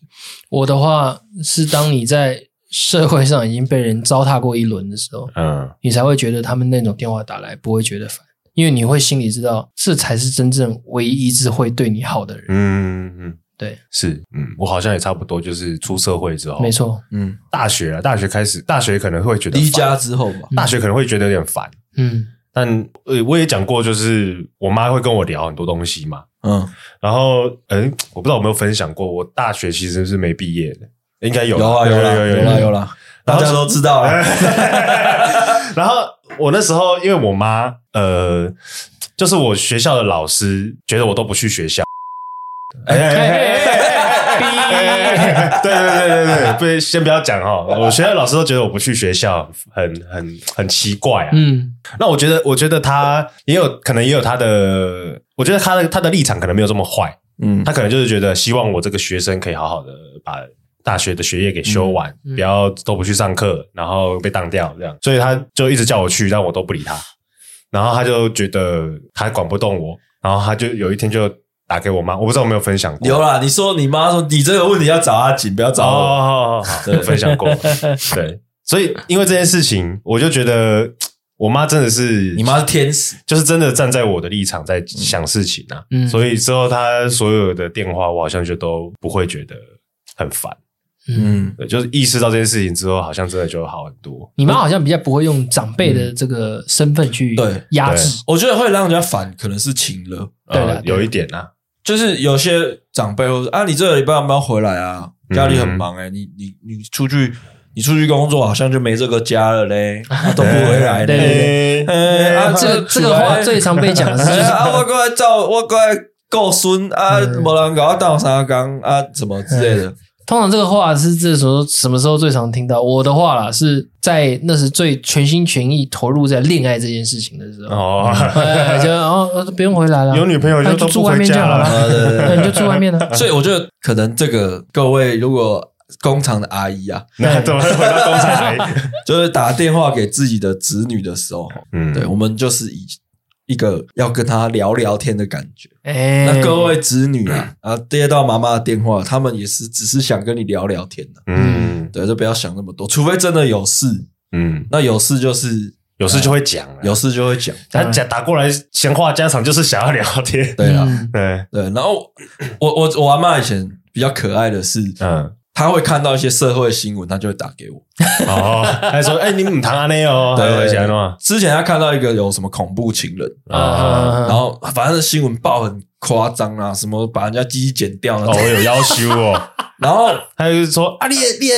我的话是，当你在社会上已经被人糟蹋过一轮的时候，嗯，你才会觉得他们那种电话打来不会觉得烦。因为你会心里知道，这才是真正唯一一直会对你好的人。嗯嗯，对，是，嗯，我好像也差不多，就是出社会之后，没错，嗯，大学啊，大学开始，大学可能会觉得离家之后吧，大学可能会觉得有点烦，嗯，但呃，我也讲过，就是我妈会跟我聊很多东西嘛，嗯，然后，嗯，我不知道有没有分享过，我大学其实是没毕业的，应该有，有啊，有啦，有啦，有啦，大家都知道。然后我那时候，因为我妈，呃，就是我学校的老师觉得我都不去学校。哎！对对对对对，不，先不要讲哈。我学校老师都觉得我不去学校，很很很奇怪啊。嗯，那我觉得，我觉得他也有可能也有他的，我觉得他的他的立场可能没有这么坏。嗯，他可能就是觉得希望我这个学生可以好好的把。大学的学业给修完，嗯嗯、不要都不去上课，然后被当掉这样，所以他就一直叫我去，但我都不理他。然后他就觉得他管不动我，然后他就有一天就打给我妈，我不知道有没有分享过。有啦，你说你妈说你这个问题要找阿锦，不要找我。哦，好好好，有分享过。对，所以因为这件事情，我就觉得 我妈真的是你妈是天使，就是真的站在我的立场在想事情啊。嗯，所以之后她所有的电话，我好像就都不会觉得很烦。嗯，对，就是意识到这件事情之后，好像真的就好很多。你妈好像比较不会用长辈的这个身份去对压制，我觉得会让人家烦，可能是情了。对了，有一点啊，就是有些长辈会说啊，你这个礼拜要不要回来啊？家里很忙诶，你你你出去，你出去工作，好像就没这个家了嘞，都不回来。对对对，啊，这个这个话最常被讲的是啊，我过来照，我过来告孙啊，没人搞我当三工啊，什么之类的。通常这个话是这时候什么时候最常听到？我的话啦，是在那时最全心全意投入在恋爱这件事情的时候哦，就哦不用回来了，有女朋友就住外面就好了，那 你就住外面了。所以我觉得可能这个各位如果工厂的阿姨啊，那怎么会回到工厂？就是打电话给自己的子女的时候，嗯，对我们就是以。一个要跟他聊聊天的感觉，欸、那各位子女啊，啊接到妈妈的电话，他们也是只是想跟你聊聊天的，嗯，对，就不要想那么多，除非真的有事，嗯，那有事就是有事就会讲，有事就会讲，他讲打过来闲话家常，就是想要聊天，对啊，对对，然后我我我阿嬷以前比较可爱的是，嗯。他会看到一些社会新闻，他就会打给我。哦，他说：“哎，你们谈啊那哦。”对，之前他看到一个有什么恐怖情人啊，然后反正新闻报很夸张啊，什么把人家鸡鸡剪掉了，哦，有要求哦。然后他就说：“啊，你你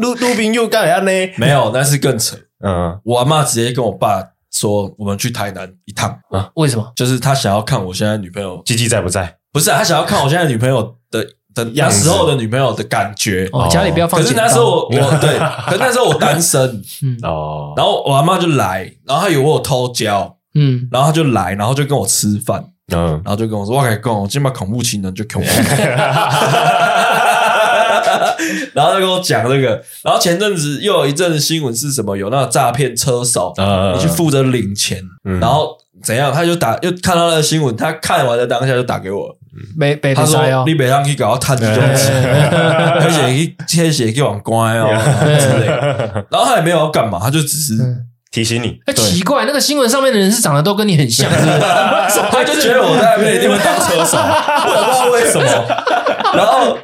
路路边又干啥呢？”没有，那是更扯。嗯，我阿妈直接跟我爸说：“我们去台南一趟啊？为什么？就是他想要看我现在女朋友鸡鸡在不在？不是，他想要看我现在女朋友的。”的那时候的女朋友的感觉，哦，家里不要放。可是那时候我我 对，可是那时候我单身，嗯。哦，然后我阿妈就来，然后她以为我偷交，嗯，然后她就来，然后就跟我吃饭，嗯，然后就跟我说：“我跟你讲，我今把恐怖情人就恐怖。” 然后就跟我讲这个，然后前阵子又有一阵子新闻是什么？有那个诈骗车手，你去负责领钱，然后怎样？他就打，又看到那个新闻，他看完的当下就打给我。没，他说你别让去搞到探这种事，而且去写去往乖哦之类的。然后他也没有要干嘛，他就只是提醒你。哎，奇怪，那个新闻上面的人是长得都跟你很像，他就觉得我在那边一定会当车手，我也不知道为什么。然后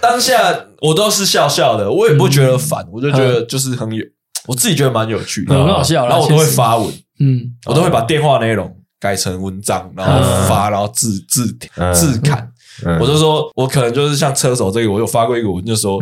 当下我都是笑笑的，我也不觉得烦，我就觉得就是很有，我自己觉得蛮有趣的，很好笑。然后我都会发文，嗯，我都会把电话内容。改成文章，然后发，然后自自自砍。我就说，我可能就是像车手这个，我有发过一个文，就说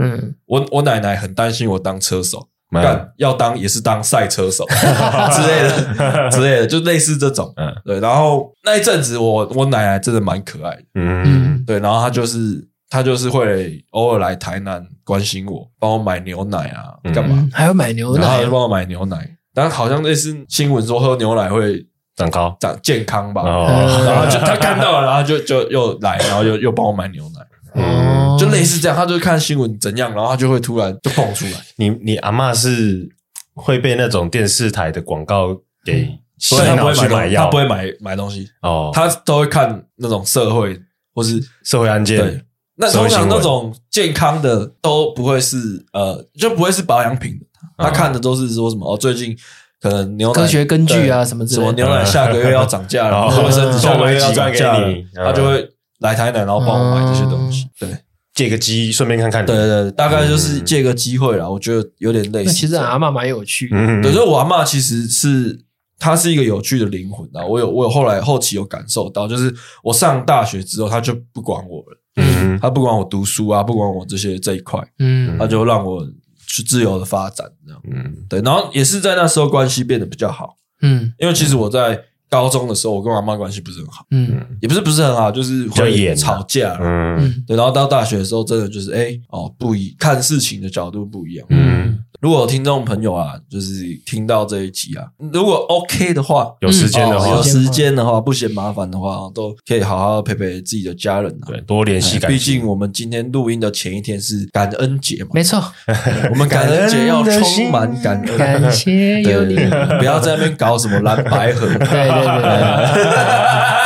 我我奶奶很担心我当车手，干要当也是当赛车手 之类的之类的，就类似这种。对。然后那一阵子，我我奶奶真的蛮可爱的，嗯，对。然后她就是她就是会偶尔来台南关心我，帮我买牛奶啊，干嘛？还要买牛奶，然后帮我买牛奶。但好像类似新闻说喝牛奶会。长高、长健康吧，然后就他看到了，然后就就又来，然后又又帮我买牛奶，嗯，就类似这样，他就看新闻怎样，然后他就会突然就蹦出来。你你阿嬷是会被那种电视台的广告给洗脑去买药，他不会买买东西。哦，他都会看那种社会或是社会案件。对，那通常那种健康的都不会是呃，就不会是保养品的，他看的都是说什么哦，最近。可能牛奶科学根据啊什么什么牛奶下个月要涨价了，卫生纸下个月要涨价了，他就会来台南，然后帮我买这些东西。对，借个机顺便看看。对对对，大概就是借个机会啦。我觉得有点类似。其实阿嬷蛮有趣，对，就是我阿嬷其实是她是一个有趣的灵魂啊。我有我有后来后期有感受到，就是我上大学之后，她就不管我了。嗯，他不管我读书啊，不管我这些这一块，嗯，他就让我去自由的发展，这样，嗯，对，然后也是在那时候关系变得比较好，嗯，因为其实我在高中的时候，我跟我妈关系不是很好，嗯，也不是不是很好，就是会吵架，嗯，对，然后到大学的时候，真的就是，哎，哦，不一看事情的角度不一样，嗯。如果听众朋友啊，就是听到这一集啊，如果 OK 的话，有时间的话，有时间的话，不嫌麻烦的话，都可以好好陪陪自己的家人啊。对，多联系。毕竟我们今天录音的前一天是感恩节嘛。没错，我们感恩节要充满感恩。感谢有你，不要在那边搞什么蓝白合。对对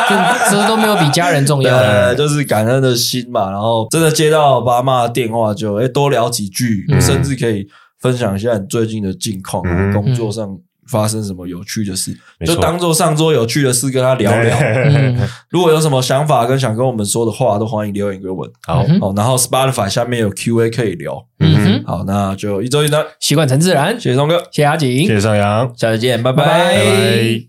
对，这都没有比家人重要。对，就是感恩的心嘛。然后真的接到爸妈的电话，就诶多聊几句，甚至可以。分享一下你最近的近况，嗯、工作上发生什么有趣的事，嗯、就当做上桌有趣的事跟他聊聊。嗯、如果有什么想法跟想跟我们说的话，都欢迎留言给我们。好，嗯、好，然后 Spotify 下面有 Q&A 可以聊。嗯哼，好，那就一周一单，习惯成自然。谢谢松哥，谢谢阿景，谢谢上阳，下次见，拜拜。